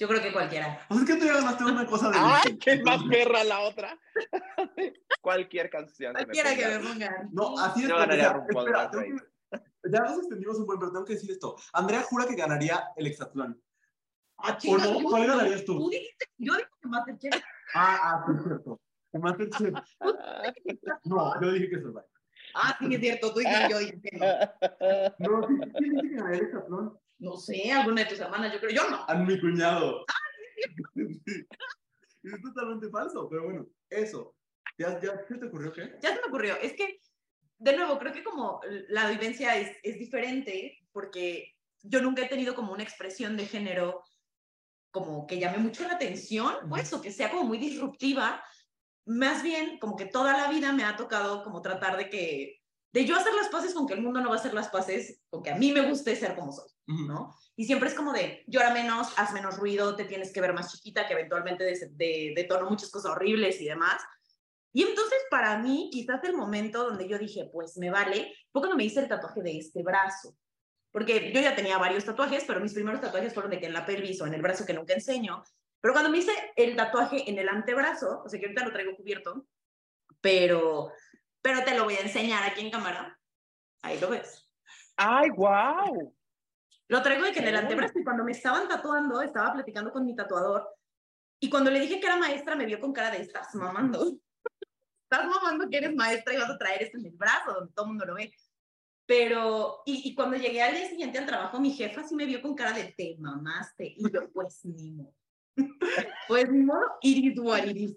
Yo creo que cualquiera. O sea, es que tú ya ganaste una cosa de ¡Ay, qué más perra la otra! Cualquier canción. Cualquiera que me pongan. No, así es. Yo ganaría RuPaul Drag Ya nos extendimos un buen, pero tengo que decir esto. Andrea jura que ganaría el hexatlón. Ah, ¿O chinga, no? ¿cómo ¿Cuál ganarías tú? Tú dijiste, yo dije que Masterchef. Ah, ah, sí, es cierto. Masterchef. No, yo dije que Survivor. Ah, sí, es cierto, tú dijiste yo dije que no. No, ¿quién dice que ganaría el hexatlón? No sé, alguna de tus hermanas, yo creo, yo no. A mi cuñado. Es totalmente falso, pero bueno, eso. ¿Ya, ya qué te ocurrió qué? Ya se me ocurrió, es que, de nuevo, creo que como la vivencia es, es diferente, porque yo nunca he tenido como una expresión de género como que llame mucho la atención, pues, o que sea como muy disruptiva. Más bien, como que toda la vida me ha tocado como tratar de que, de yo hacer las paces con que el mundo no va a hacer las paces, con que a mí me guste ser como soy. ¿no? Y siempre es como de, llora menos, haz menos ruido, te tienes que ver más chiquita, que eventualmente de, de, detono muchas cosas horribles y demás. Y entonces para mí, quizás el momento donde yo dije, pues me vale, fue cuando me hice el tatuaje de este brazo. Porque yo ya tenía varios tatuajes, pero mis primeros tatuajes fueron de que en la pelvis o en el brazo que nunca enseño. Pero cuando me hice el tatuaje en el antebrazo, o sea que ahorita lo traigo cubierto, pero, pero te lo voy a enseñar aquí en cámara. Ahí lo ves. ¡Ay, wow! Lo traigo de que en el antebrazo y cuando me estaban tatuando, estaba platicando con mi tatuador y cuando le dije que era maestra me vio con cara de estás mamando. Estás mamando que eres maestra y vas a traer esto en el brazo donde todo el mundo lo ve. Pero, y, y cuando llegué al día siguiente al trabajo, mi jefa sí me vio con cara de te mamaste. Y yo, pues ni modo. Pues ni modo, iris what it is.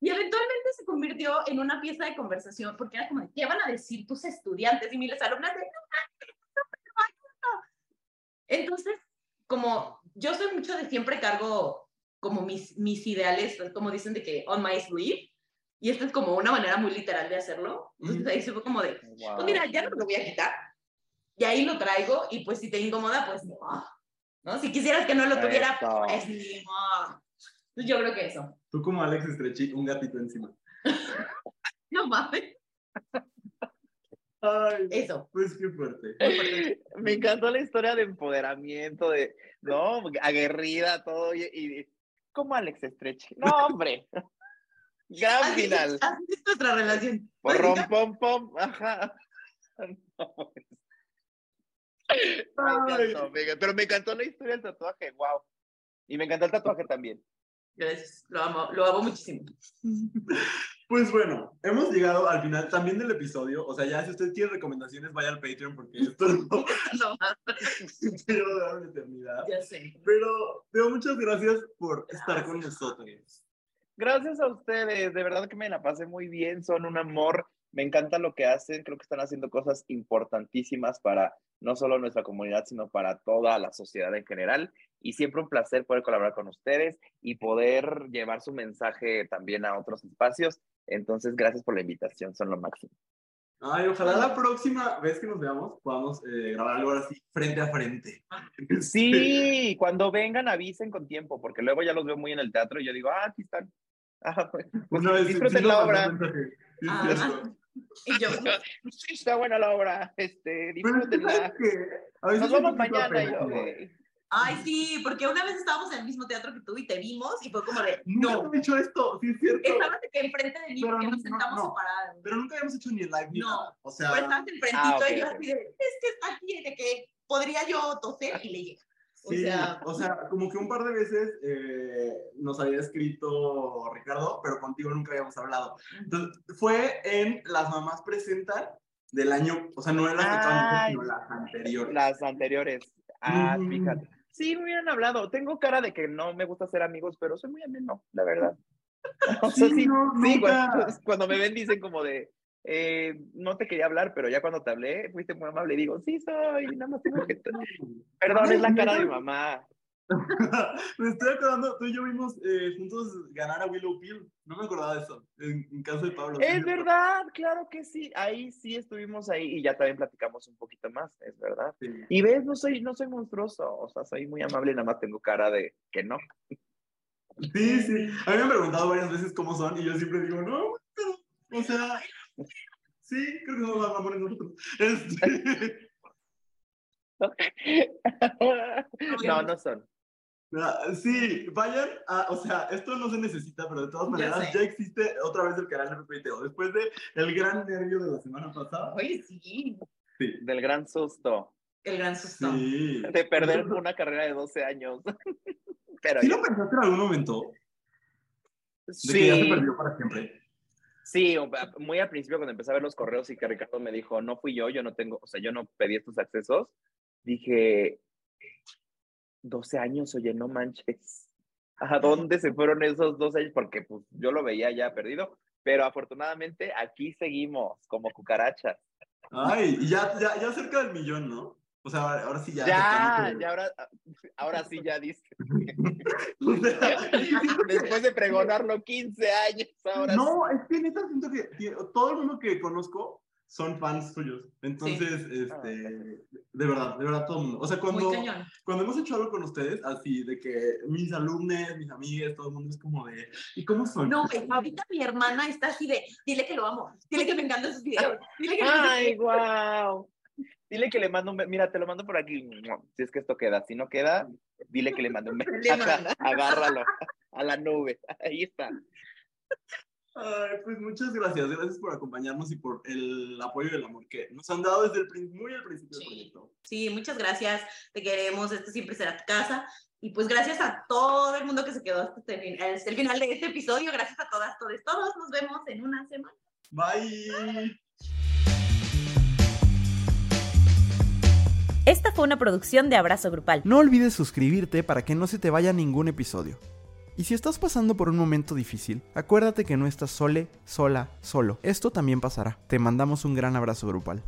Y eventualmente se convirtió en una pieza de conversación porque era como, de, ¿qué van a decir tus estudiantes? Y mis alumnas de, entonces, como yo soy mucho de siempre cargo como mis, mis ideales, como dicen de que on my sleeve, y esta es como una manera muy literal de hacerlo. Entonces ahí se fue como de, Wow. pues mira, ya no lo voy a quitar. Y ahí lo traigo y pues si te incomoda, pues no. ¿no? Si quisieras que no lo tuviera, Eso. pues ni modo. Entonces yo creo que eso. Tú como Alex Estrechi, un gatito encima. No mames. Ay, Eso. pues qué fuerte. Me encantó la historia de empoderamiento, de, no, aguerrida, todo, y, y como Alex Estrechi. No, hombre. Gran Así, final. así es nuestra relación. Porrom, pom, pom, ajá. No, pues. Me encantó, me encantó. pero me encantó la historia del tatuaje, wow. Y me encantó el tatuaje también. Gracias. Lo amo, lo amo muchísimo. Pues bueno, hemos llegado al final también del episodio. O sea, ya si usted quiere recomendaciones, vaya al Patreon porque esto no No, quiero dar una eternidad. ya sé. Pero, pero muchas gracias por estar con nosotros. Gracias a ustedes, de verdad que me la pasé muy bien, son un amor, me encanta lo que hacen, creo que están haciendo cosas importantísimas para no solo nuestra comunidad, sino para toda la sociedad en general. Y siempre un placer poder colaborar con ustedes y poder llevar su mensaje también a otros espacios. Entonces, gracias por la invitación, son lo máximo. Ay, ojalá la próxima vez que nos veamos podamos eh, grabar algo así frente a frente. Sí, cuando vengan avisen con tiempo, porque luego ya los veo muy en el teatro y yo digo, ah, aquí están. Ah, pues, Una vez disfruten sí la obra. Ah. cierto. Y yo, Sí, está buena la obra, este, Pero ¿sabes disfrútenla. Nos vemos mañana. yo. Ay, sí, porque una vez estábamos en el mismo teatro que tú y te vimos y fue como de, Nunca no, hemos hecho esto, sí es cierto. estabas de que enfrente de mí Pero porque no, nos sentamos no, no. separados. Pero nunca habíamos hecho ni el live ni No. nada. O sea, Pero estabas enfrentito Ah, ok, y yo así de, es que está aquí, de que podría yo toser y le llega. O sí, sea, o sea, como que un par de veces eh, nos había escrito Ricardo, pero contigo nunca habíamos hablado. Entonces, fue en Las Mamás Presentan del año, o sea, no en las que sino las anteriores. Las anteriores. Ah, fíjate. Sí, me hubieran hablado. Tengo cara de que no me gusta ser amigos, pero soy muy ameno, la verdad. O sea, Sí, sí, no, sí, cuando, cuando me ven dicen como de, eh, no te quería hablar, pero ya cuando te hablé, fuiste muy amable y digo, sí soy, nada más tengo que... Perdón, es la cara de mi mamá. Me estoy acordando, tú y yo vimos eh, juntos ganar a Willow Pill. No me acordaba de eso, en, en caso de Pablo. Es verdad, claro que sí. Ahí sí estuvimos ahí y ya también platicamos un poquito más, es verdad. Sí. Y ves, no soy, no soy monstruoso, o sea, soy muy amable y nada más tengo cara de que no. Sí, sí. A mí me han preguntado varias veces cómo son y yo siempre digo, no, pero O sea, sí, creo que somos más mamones nosotros. Este, No, no son. Ah, sí, vayan a, o sea, esto no se necesita, pero de todas maneras sé. ya, existe otra vez el canal Teo. Después de el gran nervio de la semana pasada. Oye, sí. Sí. Del gran susto El gran susto. Sí. de perder una carrera de 12 años. Pero ¿Sí ya. lo pensaste en algún momento? De que ya se perdió para siempre. Sí, muy al principio cuando empecé a ver los correos y que Ricardo me dijo, no fui yo, yo no tengo, o sea, yo no pedí estos accesos, dije, 12 años, oye, no manches. ¿A dónde se fueron esos 12 años? Porque pues yo lo veía ya perdido, pero afortunadamente aquí seguimos como cucarachas. Ay, y ya, ya, ya cerca del millón, ¿no? O sea, ahora ahora sí ya. Ya, ya ahora, ahora sí ya sea, Después de pregonarlo 15 años, ahora No, es que neta siento que todo el mundo que conozco son fans suyos. Entonces, este, de verdad, de verdad todo el mundo. O sea, cuando, cuando hemos hecho algo con ustedes, así de que mis alumnos, mis amigas, todo el mundo es como de, ¿y cómo son? No, ahorita mi hermana está así de, dile que lo amo, dile que me encantan sus videos, dile que ¡Ay, qué". wow! Dile que le mando un. Mira, te lo mando por aquí. Si es que esto queda. Si no queda, dile que le mando un manda. Agárralo a la nube. Ahí está. Ay, pues muchas gracias. Gracias por acompañarnos y por el apoyo y el amor que nos han dado desde el, muy al principio del proyecto. Sí, muchas gracias, te queremos, este siempre será tu casa. Y pues gracias a todo el mundo que se quedó hasta el, fin- hasta el final de este episodio, gracias a todas, todos, todos, nos vemos en una semana. Bye. Esta fue una producción de Abrazo Grupal. No olvides suscribirte para que no se te vaya ningún episodio. Y si estás pasando por un momento difícil, acuérdate que no estás sole, sola, solo. Esto también pasará. Te mandamos un gran abrazo grupal.